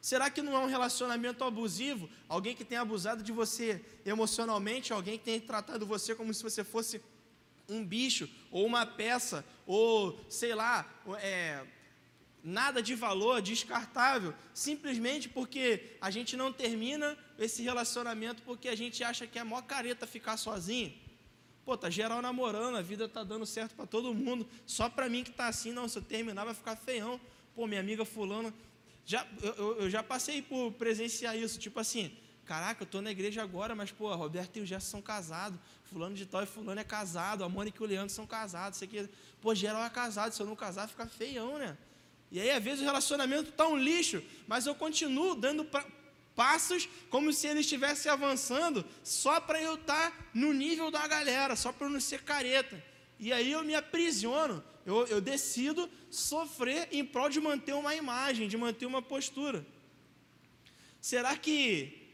Será que não é um relacionamento abusivo? Alguém que tem abusado de você emocionalmente, alguém que tem tratado você como se você fosse um bicho, ou uma peça, ou sei lá, é, nada de valor, descartável, simplesmente porque a gente não termina esse relacionamento porque a gente acha que é mó careta ficar sozinho. Pô, tá geral namorando, a vida tá dando certo para todo mundo, só para mim que tá assim, não, se eu terminar vai ficar feião. Pô, minha amiga fulana Já, eu, eu já passei por presenciar isso, tipo assim, caraca, eu estou na igreja agora, mas, pô, Roberto e o Gerson são casados, fulano de tal e fulano é casado, a Mônica e o Leandro são casados, isso aqui, pô, geral é casado, se eu não casar fica feião, né? E aí, às vezes, o relacionamento está um lixo, mas eu continuo dando pra, passos como se ele estivesse avançando, só para eu estar tá no nível da galera, só para eu não ser careta. E aí eu me aprisiono, eu, eu decido sofrer em prol de manter uma imagem, de manter uma postura. Será que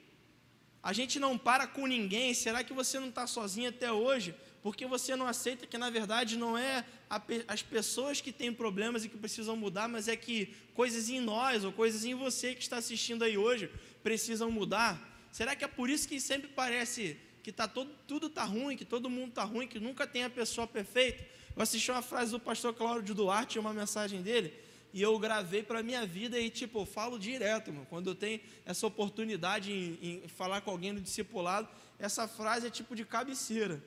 a gente não para com ninguém? Será que você não está sozinho até hoje? Porque você não aceita que, na verdade, não é a, as pessoas que têm problemas e que precisam mudar, mas é que coisas em nós ou coisas em você que está assistindo aí hoje precisam mudar? Será que é por isso que sempre parece que tá todo, tudo está ruim, que todo mundo está ruim, que nunca tem a pessoa perfeita? Eu assisti uma frase do pastor Cláudio Duarte, uma mensagem dele, e eu gravei para a minha vida e, tipo, eu falo direto, mano. Quando eu tenho essa oportunidade em, em falar com alguém no discipulado, essa frase é tipo de cabeceira.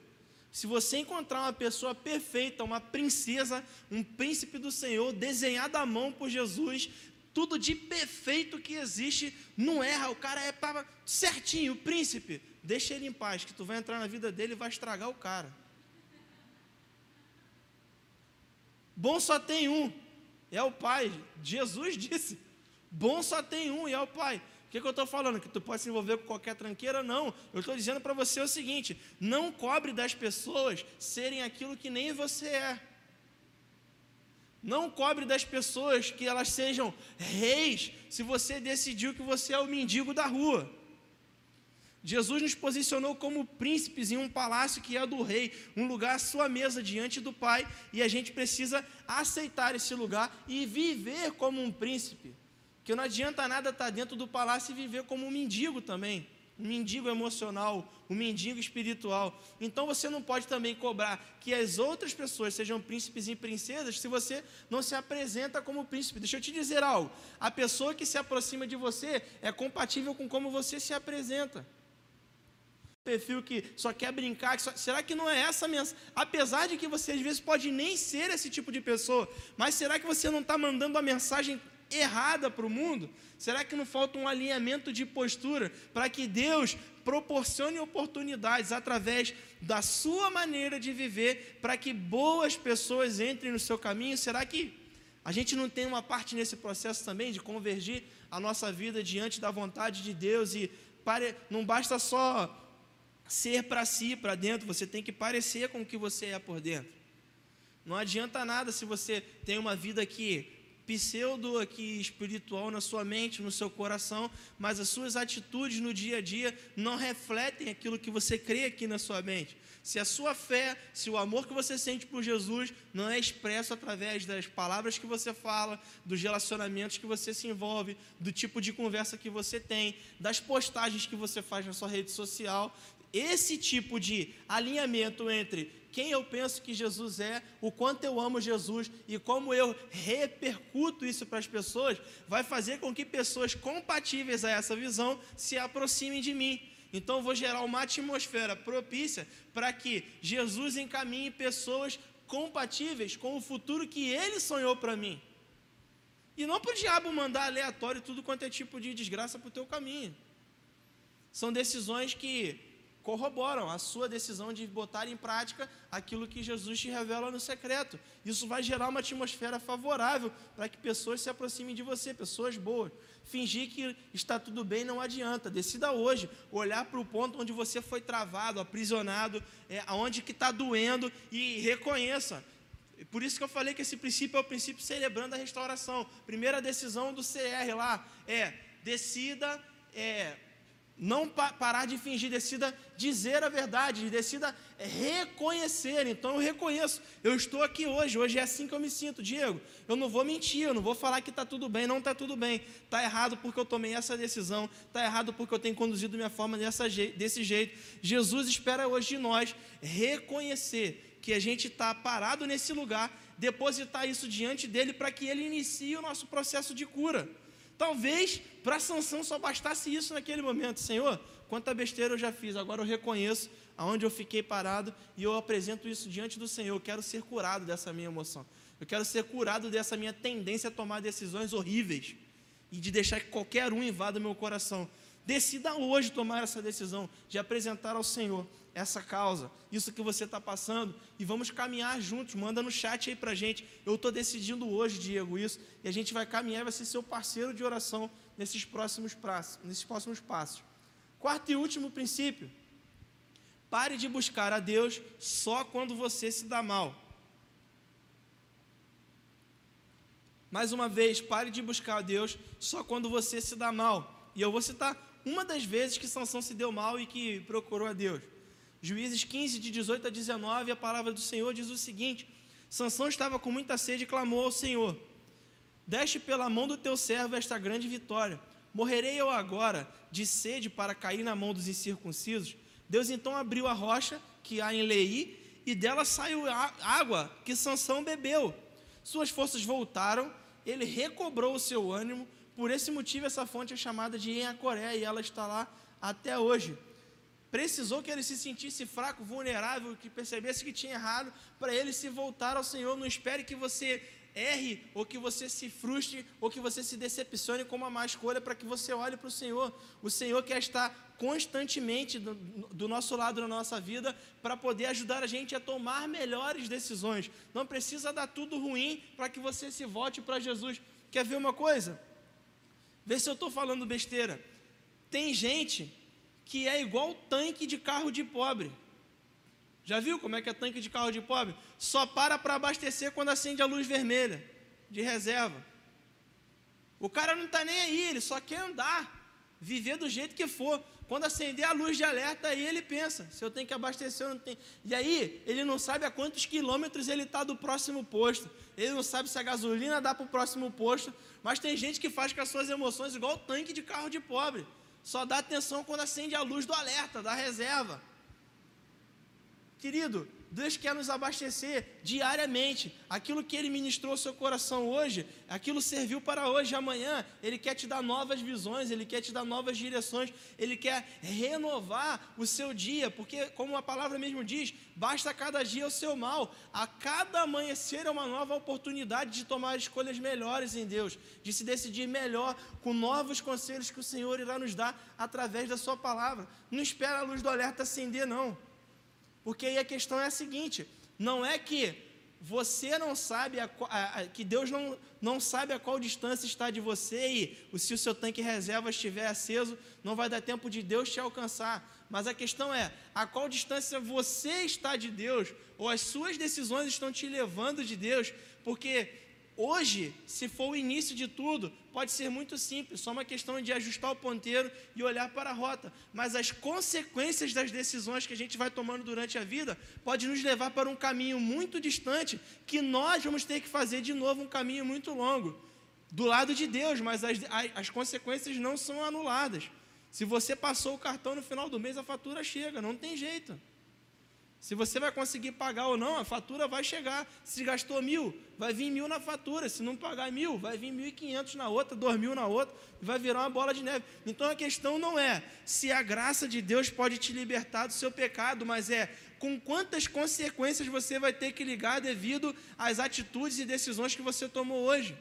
Se você encontrar uma pessoa perfeita, uma princesa, um príncipe do Senhor, desenhado à mão por Jesus, tudo de perfeito que existe, não erra, o cara é certinho, príncipe, deixa ele em paz, que tu vai entrar na vida dele e vai estragar o cara. Bom só tem um, é o Pai. Jesus disse: bom só tem um, e é o Pai. O que, que eu estou falando? Que tu pode se envolver com qualquer tranqueira? Não. Eu estou dizendo para você o seguinte: não cobre das pessoas serem aquilo que nem você é. Não cobre das pessoas que elas sejam reis, se você decidiu que você é o mendigo da rua. Jesus nos posicionou como príncipes em um palácio que é do rei, um lugar à sua mesa diante do Pai, e a gente precisa aceitar esse lugar e viver como um príncipe. Que não adianta nada estar dentro do palácio e viver como um mendigo também, um mendigo emocional, um mendigo espiritual. Então você não pode também cobrar que as outras pessoas sejam príncipes e princesas se você não se apresenta como príncipe. Deixa eu te dizer algo: a pessoa que se aproxima de você é compatível com como você se apresenta perfil que só quer brincar, que só, será que não é essa mensagem? Apesar de que você às vezes pode nem ser esse tipo de pessoa, mas será que você não está mandando a mensagem errada para o mundo? Será que não falta um alinhamento de postura para que Deus proporcione oportunidades através da sua maneira de viver para que boas pessoas entrem no seu caminho? Será que a gente não tem uma parte nesse processo também de convergir a nossa vida diante da vontade de Deus e pare... não basta só ser para si, para dentro, você tem que parecer com o que você é por dentro. Não adianta nada se você tem uma vida aqui pseudo aqui espiritual na sua mente, no seu coração, mas as suas atitudes no dia a dia não refletem aquilo que você crê aqui na sua mente. Se a sua fé, se o amor que você sente por Jesus não é expresso através das palavras que você fala, dos relacionamentos que você se envolve, do tipo de conversa que você tem, das postagens que você faz na sua rede social, esse tipo de alinhamento entre quem eu penso que Jesus é, o quanto eu amo Jesus e como eu repercuto isso para as pessoas, vai fazer com que pessoas compatíveis a essa visão se aproximem de mim. Então, eu vou gerar uma atmosfera propícia para que Jesus encaminhe pessoas compatíveis com o futuro que ele sonhou para mim. E não para o diabo mandar aleatório tudo quanto é tipo de desgraça para o teu caminho. São decisões que corroboram a sua decisão de botar em prática aquilo que Jesus te revela no secreto. Isso vai gerar uma atmosfera favorável para que pessoas se aproximem de você, pessoas boas. Fingir que está tudo bem não adianta. Decida hoje olhar para o ponto onde você foi travado, aprisionado, é, aonde que está doendo e reconheça. Por isso que eu falei que esse princípio é o princípio celebrando a restauração. Primeira decisão do CR lá é decida é, não pa parar de fingir, decida dizer a verdade, decida reconhecer. Então eu reconheço, eu estou aqui hoje, hoje é assim que eu me sinto, Diego. Eu não vou mentir, eu não vou falar que está tudo bem, não está tudo bem. Está errado porque eu tomei essa decisão, está errado porque eu tenho conduzido minha forma dessa, desse jeito. Jesus espera hoje de nós reconhecer que a gente está parado nesse lugar, depositar isso diante dele para que ele inicie o nosso processo de cura. Talvez para Sansão só bastasse isso naquele momento. Senhor, quanta besteira eu já fiz, agora eu reconheço aonde eu fiquei parado e eu apresento isso diante do Senhor. Eu quero ser curado dessa minha emoção. Eu quero ser curado dessa minha tendência a tomar decisões horríveis. e de deixar que qualquer um invada meu coração. Decida hoje tomar essa decisão de apresentar ao Senhor essa causa, isso que você está passando, e vamos caminhar juntos. Manda no chat aí para gente. Eu estou decidindo hoje, Diego, isso, e a gente vai caminhar, vai ser seu parceiro de oração nesses próximos. Nesses próximos passos. Quarto e último princípio: pare de buscar a Deus só quando você se dá mal. Mais uma vez, pare de buscar a Deus só quando você se dá mal. E eu vou citar uma das vezes que Sansão se deu mal e que procurou a Deus. Juízes 15, de 18 a 19, a palavra do Senhor diz o seguinte: Sansão estava com muita sede e clamou ao Senhor: Deste pela mão do teu servo esta grande vitória. Morrerei eu agora de sede para cair na mão dos incircuncisos? Deus então abriu a rocha que há em Lei, e dela saiu água que Sansão bebeu. Suas forças voltaram, ele recobrou o seu ânimo, por esse motivo, essa fonte é chamada de Enhacoré e ela está lá até hoje. Precisou que ele se sentisse fraco, vulnerável, que percebesse que tinha errado, para ele se voltar ao Senhor. Não espere que você erre, ou que você se frustre, ou que você se decepcione com uma má escolha, para que você olhe para o Senhor. O Senhor quer estar constantemente do, do nosso lado na nossa vida, para poder ajudar a gente a tomar melhores decisões. Não precisa dar tudo ruim para que você se volte para Jesus. Quer ver uma coisa? Vê se eu estou falando besteira. Tem gente que é igual tanque de carro de pobre. Já viu como é que é tanque de carro de pobre? Só para para abastecer quando acende a luz vermelha, de reserva. O cara não está nem aí, ele só quer andar, viver do jeito que for. Quando acender a luz de alerta, aí ele pensa: se eu tenho que abastecer, eu não tenho. E aí, ele não sabe a quantos quilômetros ele está do próximo posto. Ele não sabe se a gasolina dá para o próximo posto. Mas tem gente que faz com as suas emoções igual tanque de carro de pobre. Só dá atenção quando acende a luz do alerta, da reserva. Querido, Deus quer nos abastecer diariamente. Aquilo que Ele ministrou ao seu coração hoje, aquilo serviu para hoje. Amanhã, Ele quer te dar novas visões, Ele quer te dar novas direções, Ele quer renovar o seu dia, porque, como a palavra mesmo diz, basta cada dia o seu mal. A cada amanhecer é uma nova oportunidade de tomar escolhas melhores em Deus, de se decidir melhor com novos conselhos que o Senhor irá nos dar através da Sua palavra. Não espera a luz do alerta acender, não. Porque aí a questão é a seguinte: não é que você não sabe, a, a, a, que Deus não, não sabe a qual distância está de você e se o seu tanque reserva estiver aceso, não vai dar tempo de Deus te alcançar. Mas a questão é, a qual distância você está de Deus, ou as suas decisões estão te levando de Deus, porque Hoje, se for o início de tudo, pode ser muito simples, só uma questão de ajustar o ponteiro e olhar para a rota. Mas as consequências das decisões que a gente vai tomando durante a vida pode nos levar para um caminho muito distante, que nós vamos ter que fazer de novo um caminho muito longo. Do lado de Deus, mas as, as, as consequências não são anuladas. Se você passou o cartão no final do mês, a fatura chega, não tem jeito. Se você vai conseguir pagar ou não, a fatura vai chegar. Se gastou mil, vai vir mil na fatura. Se não pagar mil, vai vir mil e quinhentos na outra, dois mil na outra, e vai virar uma bola de neve. Então a questão não é se a graça de Deus pode te libertar do seu pecado, mas é com quantas consequências você vai ter que ligar devido às atitudes e decisões que você tomou hoje.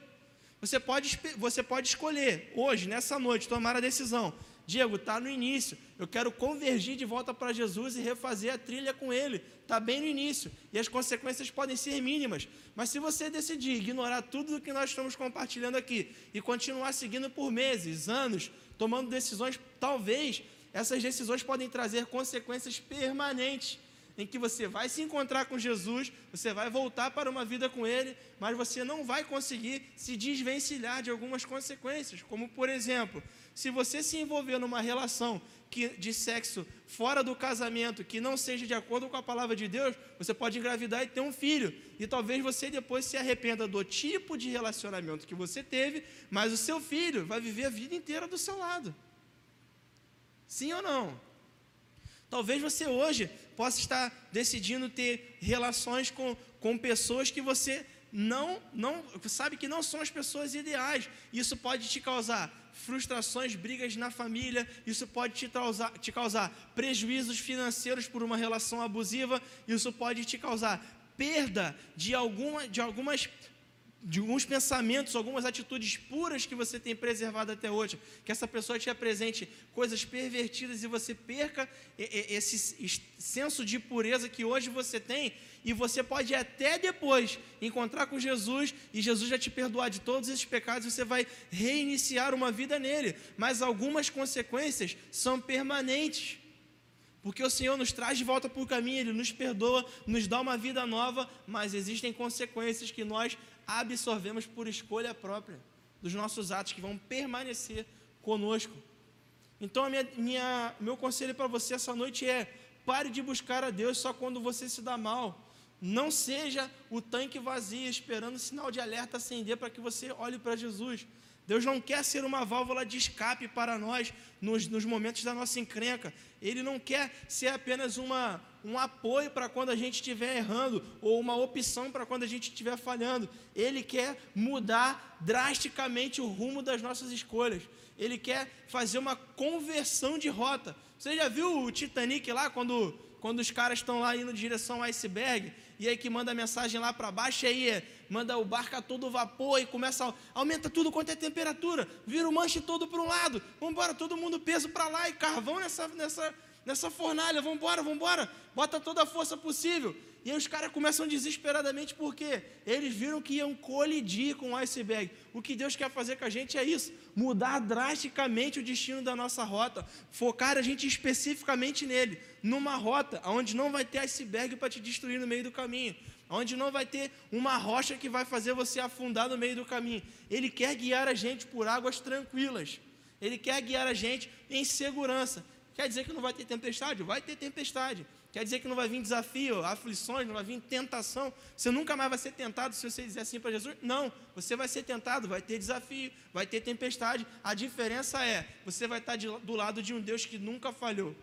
Você pode, você pode escolher hoje, nessa noite, tomar a decisão Diego, está no início. Eu quero convergir de volta para Jesus e refazer a trilha com Ele. Está bem no início. E as consequências podem ser mínimas. Mas se você decidir ignorar tudo o que nós estamos compartilhando aqui e continuar seguindo por meses, anos, tomando decisões, talvez essas decisões podem trazer consequências permanentes em que você vai se encontrar com Jesus, você vai voltar para uma vida com Ele, mas você não vai conseguir se desvencilhar de algumas consequências, como por exemplo, se você se envolver numa relação que, de sexo fora do casamento que não seja de acordo com a palavra de Deus, você pode engravidar e ter um filho. E talvez você depois se arrependa do tipo de relacionamento que você teve, mas o seu filho vai viver a vida inteira do seu lado. Sim ou não? Talvez você hoje possa estar decidindo ter relações com, com pessoas que você não, não sabe que não são as pessoas ideais. Isso pode te causar frustrações, brigas na família, isso pode te causar, te causar prejuízos financeiros por uma relação abusiva, isso pode te causar perda de, alguma, de algumas de alguns pensamentos, algumas atitudes puras que você tem preservado até hoje, que essa pessoa te apresente coisas pervertidas e você perca esse senso de pureza que hoje você tem, e você pode até depois encontrar com Jesus e Jesus já te perdoar de todos esses pecados, você vai reiniciar uma vida nele, mas algumas consequências são permanentes. Porque o Senhor nos traz de volta para o caminho, Ele nos perdoa, nos dá uma vida nova, mas existem consequências que nós absorvemos por escolha própria dos nossos atos que vão permanecer conosco. Então, minha, minha meu conselho para você essa noite é: pare de buscar a Deus só quando você se dá mal. Não seja o tanque vazio esperando o sinal de alerta acender para que você olhe para Jesus. Deus não quer ser uma válvula de escape para nós nos, nos momentos da nossa encrenca. Ele não quer ser apenas uma, um apoio para quando a gente estiver errando ou uma opção para quando a gente estiver falhando. Ele quer mudar drasticamente o rumo das nossas escolhas. Ele quer fazer uma conversão de rota. Você já viu o Titanic lá quando, quando os caras estão lá indo em direção ao iceberg e aí que manda a mensagem lá para baixo, e aí manda o barco a todo vapor e começa, a, aumenta tudo quanto é temperatura, vira o manche todo para um lado, vamos embora, todo mundo peso para lá e carvão nessa, nessa, nessa fornalha, vamos embora, vamos embora, bota toda a força possível. E aí os caras começam desesperadamente porque eles viram que iam colidir com o iceberg. O que Deus quer fazer com a gente é isso: mudar drasticamente o destino da nossa rota, focar a gente especificamente nele, numa rota onde não vai ter iceberg para te destruir no meio do caminho, onde não vai ter uma rocha que vai fazer você afundar no meio do caminho. Ele quer guiar a gente por águas tranquilas. Ele quer guiar a gente em segurança. Quer dizer que não vai ter tempestade? Vai ter tempestade. Quer dizer que não vai vir desafio, aflições, não vai vir tentação. Você nunca mais vai ser tentado se você dizer assim para Jesus? Não, você vai ser tentado, vai ter desafio, vai ter tempestade. A diferença é, você vai estar de, do lado de um Deus que nunca falhou.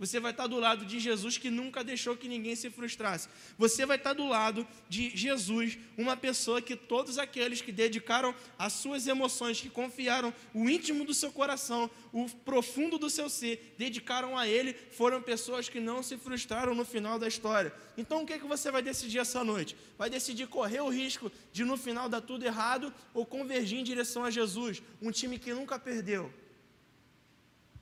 Você vai estar do lado de Jesus que nunca deixou que ninguém se frustrasse. Você vai estar do lado de Jesus, uma pessoa que todos aqueles que dedicaram as suas emoções, que confiaram o íntimo do seu coração, o profundo do seu ser, dedicaram a Ele, foram pessoas que não se frustraram no final da história. Então o que, é que você vai decidir essa noite? Vai decidir correr o risco de no final dar tudo errado ou convergir em direção a Jesus, um time que nunca perdeu,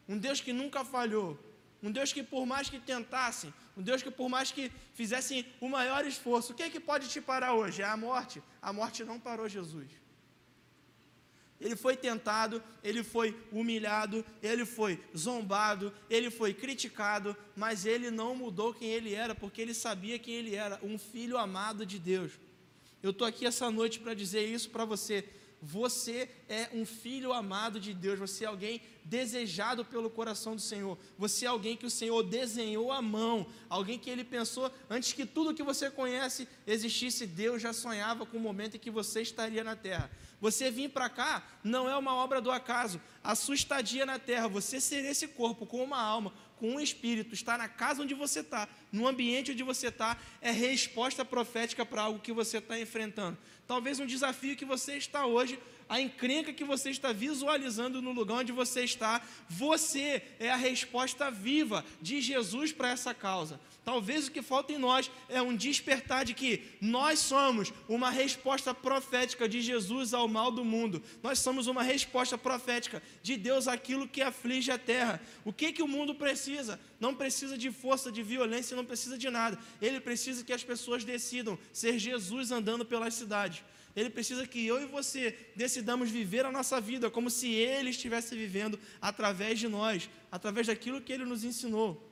um Deus que nunca falhou um Deus que, por mais que tentassem, um Deus que, por mais que fizessem o maior esforço, o que é que pode te parar hoje? É a morte. A morte não parou Jesus. Ele foi tentado, ele foi humilhado, ele foi zombado, ele foi criticado, mas ele não mudou quem ele era, porque ele sabia quem ele era, um filho amado de Deus. Eu estou aqui essa noite para dizer isso para você. Você é um filho amado de Deus, você é alguém desejado pelo coração do Senhor, você é alguém que o Senhor desenhou à mão, alguém que ele pensou antes que tudo que você conhece existisse, Deus já sonhava com o momento em que você estaria na terra. Você vir para cá não é uma obra do acaso, a sua estadia na terra, você ser esse corpo com uma alma, com um espírito, estar na casa onde você está, no ambiente onde você está, é resposta profética para algo que você está enfrentando talvez um desafio que você está hoje, a encrenca que você está visualizando no lugar onde você está, você é a resposta viva de Jesus para essa causa. Talvez o que falta em nós é um despertar de que nós somos uma resposta profética de Jesus ao mal do mundo. Nós somos uma resposta profética de Deus àquilo que aflige a terra. O que que o mundo precisa? Não precisa de força, de violência, não precisa de nada. Ele precisa que as pessoas decidam ser Jesus andando pelas cidades. Ele precisa que eu e você decidamos viver a nossa vida como se Ele estivesse vivendo através de nós, através daquilo que Ele nos ensinou.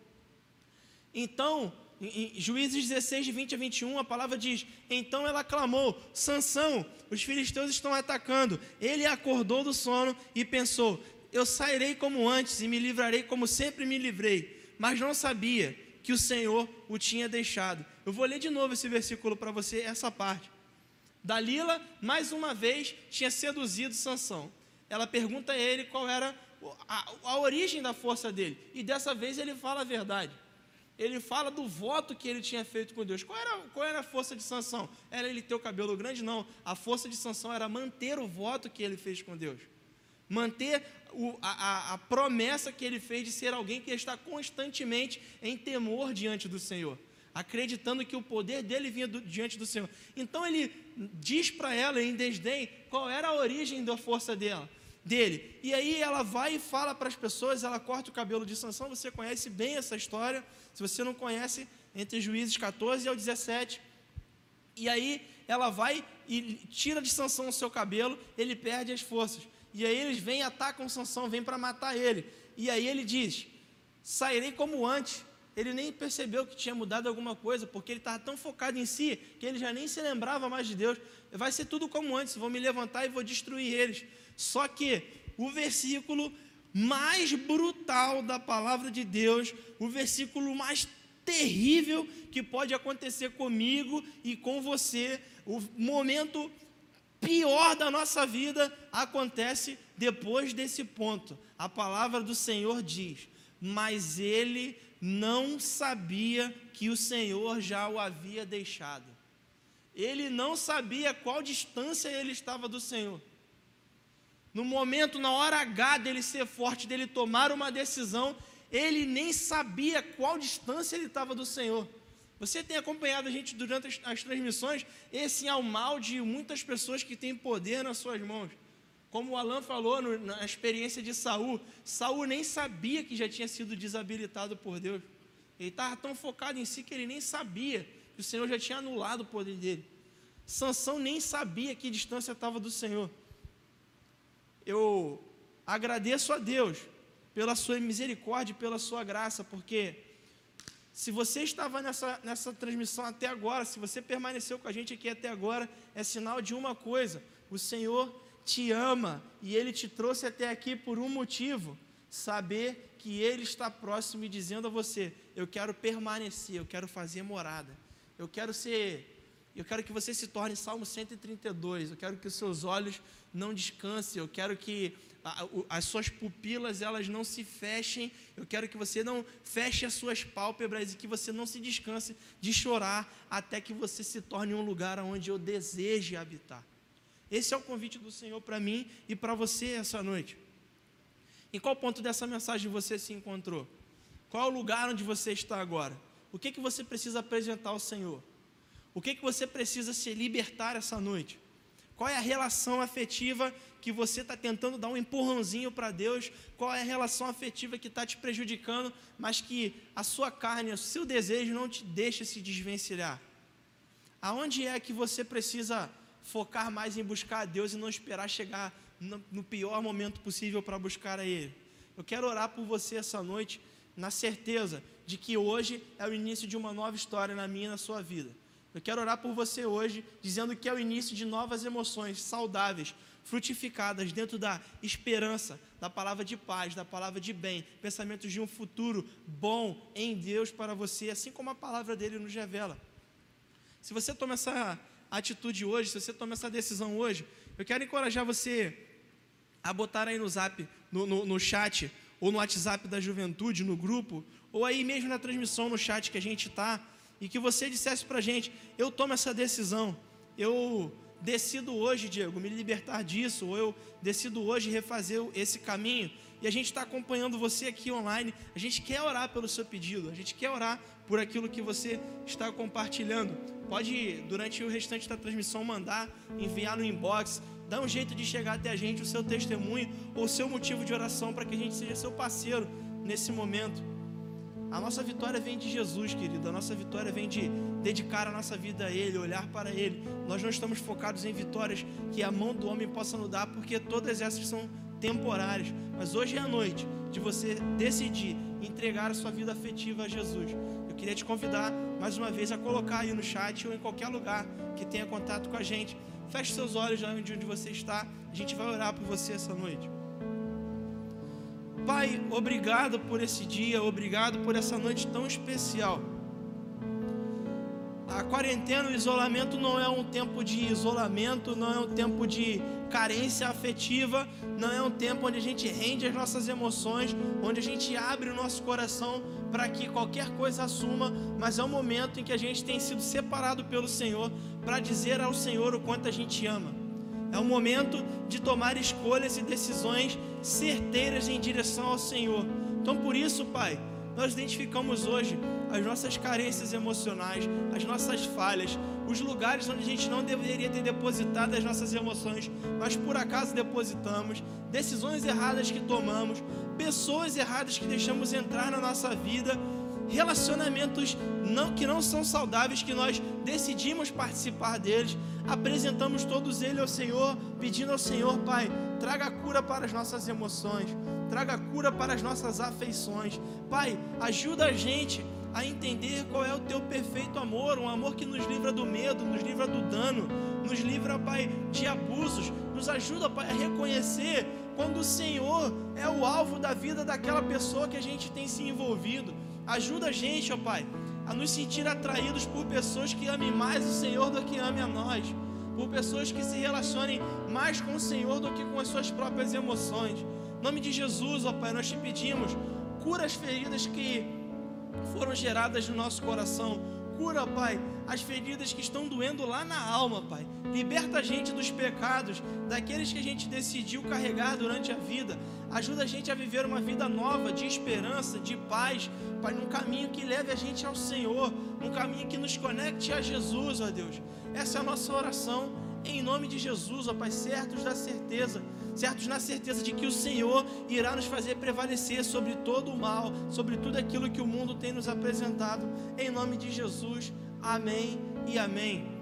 Então, em Juízes 16, de 20 a 21, a palavra diz: Então ela clamou: Sansão, os filisteus estão atacando. Ele acordou do sono e pensou: Eu sairei como antes e me livrarei como sempre me livrei. Mas não sabia que o Senhor o tinha deixado. Eu vou ler de novo esse versículo para você, essa parte. Dalila, mais uma vez, tinha seduzido Sansão. Ela pergunta a ele qual era a, a origem da força dele. E dessa vez ele fala a verdade ele fala do voto que ele tinha feito com Deus. Qual era, qual era a força de sanção? Era ele ter o cabelo grande? Não. A força de sanção era manter o voto que ele fez com Deus. Manter o, a, a, promessa que ele fez de ser alguém que está constantemente em temor diante do Senhor. acreditando que o poder dele vinha do, diante do Senhor. Então ele diz para ela em desdém qual era a origem da força dela, dele. E aí ela vai e fala para as pessoas, ela corta o cabelo de Sansão, você conhece bem essa história. Se você não conhece, entre Juízes 14 ao 17. E aí ela vai e tira de Sansão o seu cabelo, ele perde as forças. E aí eles vêm, atacam Sansão, vêm para matar ele. E aí ele diz: "Sairei como antes, ele nem percebeu que tinha mudado alguma coisa, porque ele estava tão focado em si que ele já nem se lembrava mais de Deus. Vai ser tudo como antes, vou me levantar e vou destruir eles. Só que o versículo mais brutal da palavra de Deus, o versículo mais terrível que pode acontecer comigo e com você, o momento pior da nossa vida acontece depois desse ponto. A palavra do Senhor diz: Mas ele não sabia que o Senhor já o havia deixado. Ele não sabia qual distância ele estava do Senhor. No momento, na hora H dele ser forte, dele tomar uma decisão, ele nem sabia qual distância ele estava do Senhor. Você tem acompanhado a gente durante as, as transmissões, esse é o mal de muitas pessoas que têm poder nas suas mãos. Como o Alan falou no, na experiência de Saul, Saul nem sabia que já tinha sido desabilitado por Deus. Ele estava tão focado em si que ele nem sabia que o Senhor já tinha anulado o poder dele. Sansão nem sabia que distância estava do Senhor. Eu agradeço a Deus pela sua misericórdia e pela sua graça, porque se você estava nessa, nessa transmissão até agora, se você permaneceu com a gente aqui até agora, é sinal de uma coisa: o Senhor te ama e Ele te trouxe até aqui por um motivo: saber que Ele está próximo e dizendo a você: Eu quero permanecer, eu quero fazer morada, eu quero ser. Eu quero que você se torne Salmo 132. Eu quero que os seus olhos não descansem. Eu quero que as suas pupilas elas não se fechem. Eu quero que você não feche as suas pálpebras e que você não se descanse de chorar até que você se torne um lugar onde eu deseje habitar. Esse é o convite do Senhor para mim e para você essa noite. Em qual ponto dessa mensagem você se encontrou? Qual é o lugar onde você está agora? O que, que você precisa apresentar ao Senhor? O que, que você precisa se libertar essa noite? Qual é a relação afetiva que você está tentando dar um empurrãozinho para Deus? Qual é a relação afetiva que está te prejudicando, mas que a sua carne, o seu desejo não te deixa se desvencilhar? Aonde é que você precisa focar mais em buscar a Deus e não esperar chegar no, pior momento possível para buscar a Ele. Eu quero orar por você essa noite, na certeza de que hoje é o início de uma nova história na minha e na sua vida. Eu quero orar por você hoje, dizendo que é o início de novas emoções saudáveis, frutificadas dentro da esperança, da palavra de paz, da palavra de bem, pensamentos de um futuro bom em Deus para você, assim como a palavra dele nos revela. Se você toma essa atitude hoje, se você toma essa decisão hoje, eu quero encorajar você a botar aí no zap, no, no, no chat, ou no WhatsApp da juventude, no grupo, ou aí mesmo na transmissão no chat que a gente está, e que você dissesse para a gente: eu tomo essa decisão, eu decido hoje, Diego, me libertar disso, ou eu decido hoje refazer esse caminho, e a gente está acompanhando você aqui online, a gente quer orar pelo seu pedido, a gente quer orar por aquilo que você está compartilhando. Pode, durante o restante da transmissão, mandar, enviar no inbox, dá um jeito de chegar até a gente o seu testemunho ou o seu motivo de oração para que a gente seja seu parceiro nesse momento. A nossa vitória vem de Jesus, querido. A nossa vitória vem de dedicar a nossa vida a Ele, olhar para Ele. Nós não estamos focados em vitórias que a mão do homem possa nos dar, porque todas essas são temporárias. Mas hoje é a noite de você decidir entregar a sua vida afetiva a Jesus. Eu queria te convidar mais uma vez a colocar aí no chat ou em qualquer lugar que tenha contato com a gente. Feche seus olhos já onde você está. A gente vai orar por você essa noite. Pai, obrigado por esse dia, obrigado por essa noite tão especial. A quarentena, o isolamento não é um tempo de isolamento, não é um tempo de carência afetiva, não é um tempo onde a gente rende as nossas emoções, onde a gente abre o nosso coração para que qualquer coisa assuma, mas é um momento em que a gente tem sido separado pelo Senhor para dizer ao Senhor o quanto a gente ama. É um momento de tomar escolhas e decisões certeiras em direção ao Senhor. Então, por isso, Pai, nós identificamos hoje as nossas carências emocionais, as nossas falhas, os lugares onde a gente não deveria ter depositado as nossas emoções, mas por acaso depositamos, decisões erradas que tomamos, pessoas erradas que deixamos entrar na nossa vida, relacionamentos não, que não são saudáveis, que nós decidimos participar deles, apresentamos todos eles ao Senhor, pedindo ao Senhor, Pai, traga cura para as nossas emoções, traga cura para as nossas afeições. Pai, ajuda a gente a entender qual é o teu perfeito amor, um amor que nos livra do medo, nos livra do dano, nos livra, Pai, de abusos, nos ajuda, Pai, a reconhecer quando o Senhor é o alvo da vida daquela pessoa que a gente tem se envolvido. Ajuda a gente, ó Pai, a nos sentir atraídos por pessoas que amem mais o Senhor do que amem a nós, por pessoas que se relacionem mais com o Senhor do que com as suas próprias emoções. Em nome de Jesus, ó Pai, nós te pedimos, cura as feridas que foram geradas no nosso coração. Cura, Pai, as feridas que estão doendo lá na alma, Pai. Liberta a gente dos pecados, daqueles que a gente decidiu carregar durante a vida. Ajuda a gente a viver uma vida nova, de esperança, de paz, Pai, num caminho que leve a gente ao Senhor, num caminho que nos conecte a Jesus, ó Deus. Essa é a nossa oração, em nome de Jesus, ó Pai, certos da certeza certos na certeza de que o Senhor irá nos fazer prevalecer sobre todo o mal, sobre tudo aquilo que o mundo tem nos apresentado. Em nome de Jesus, amém e amém.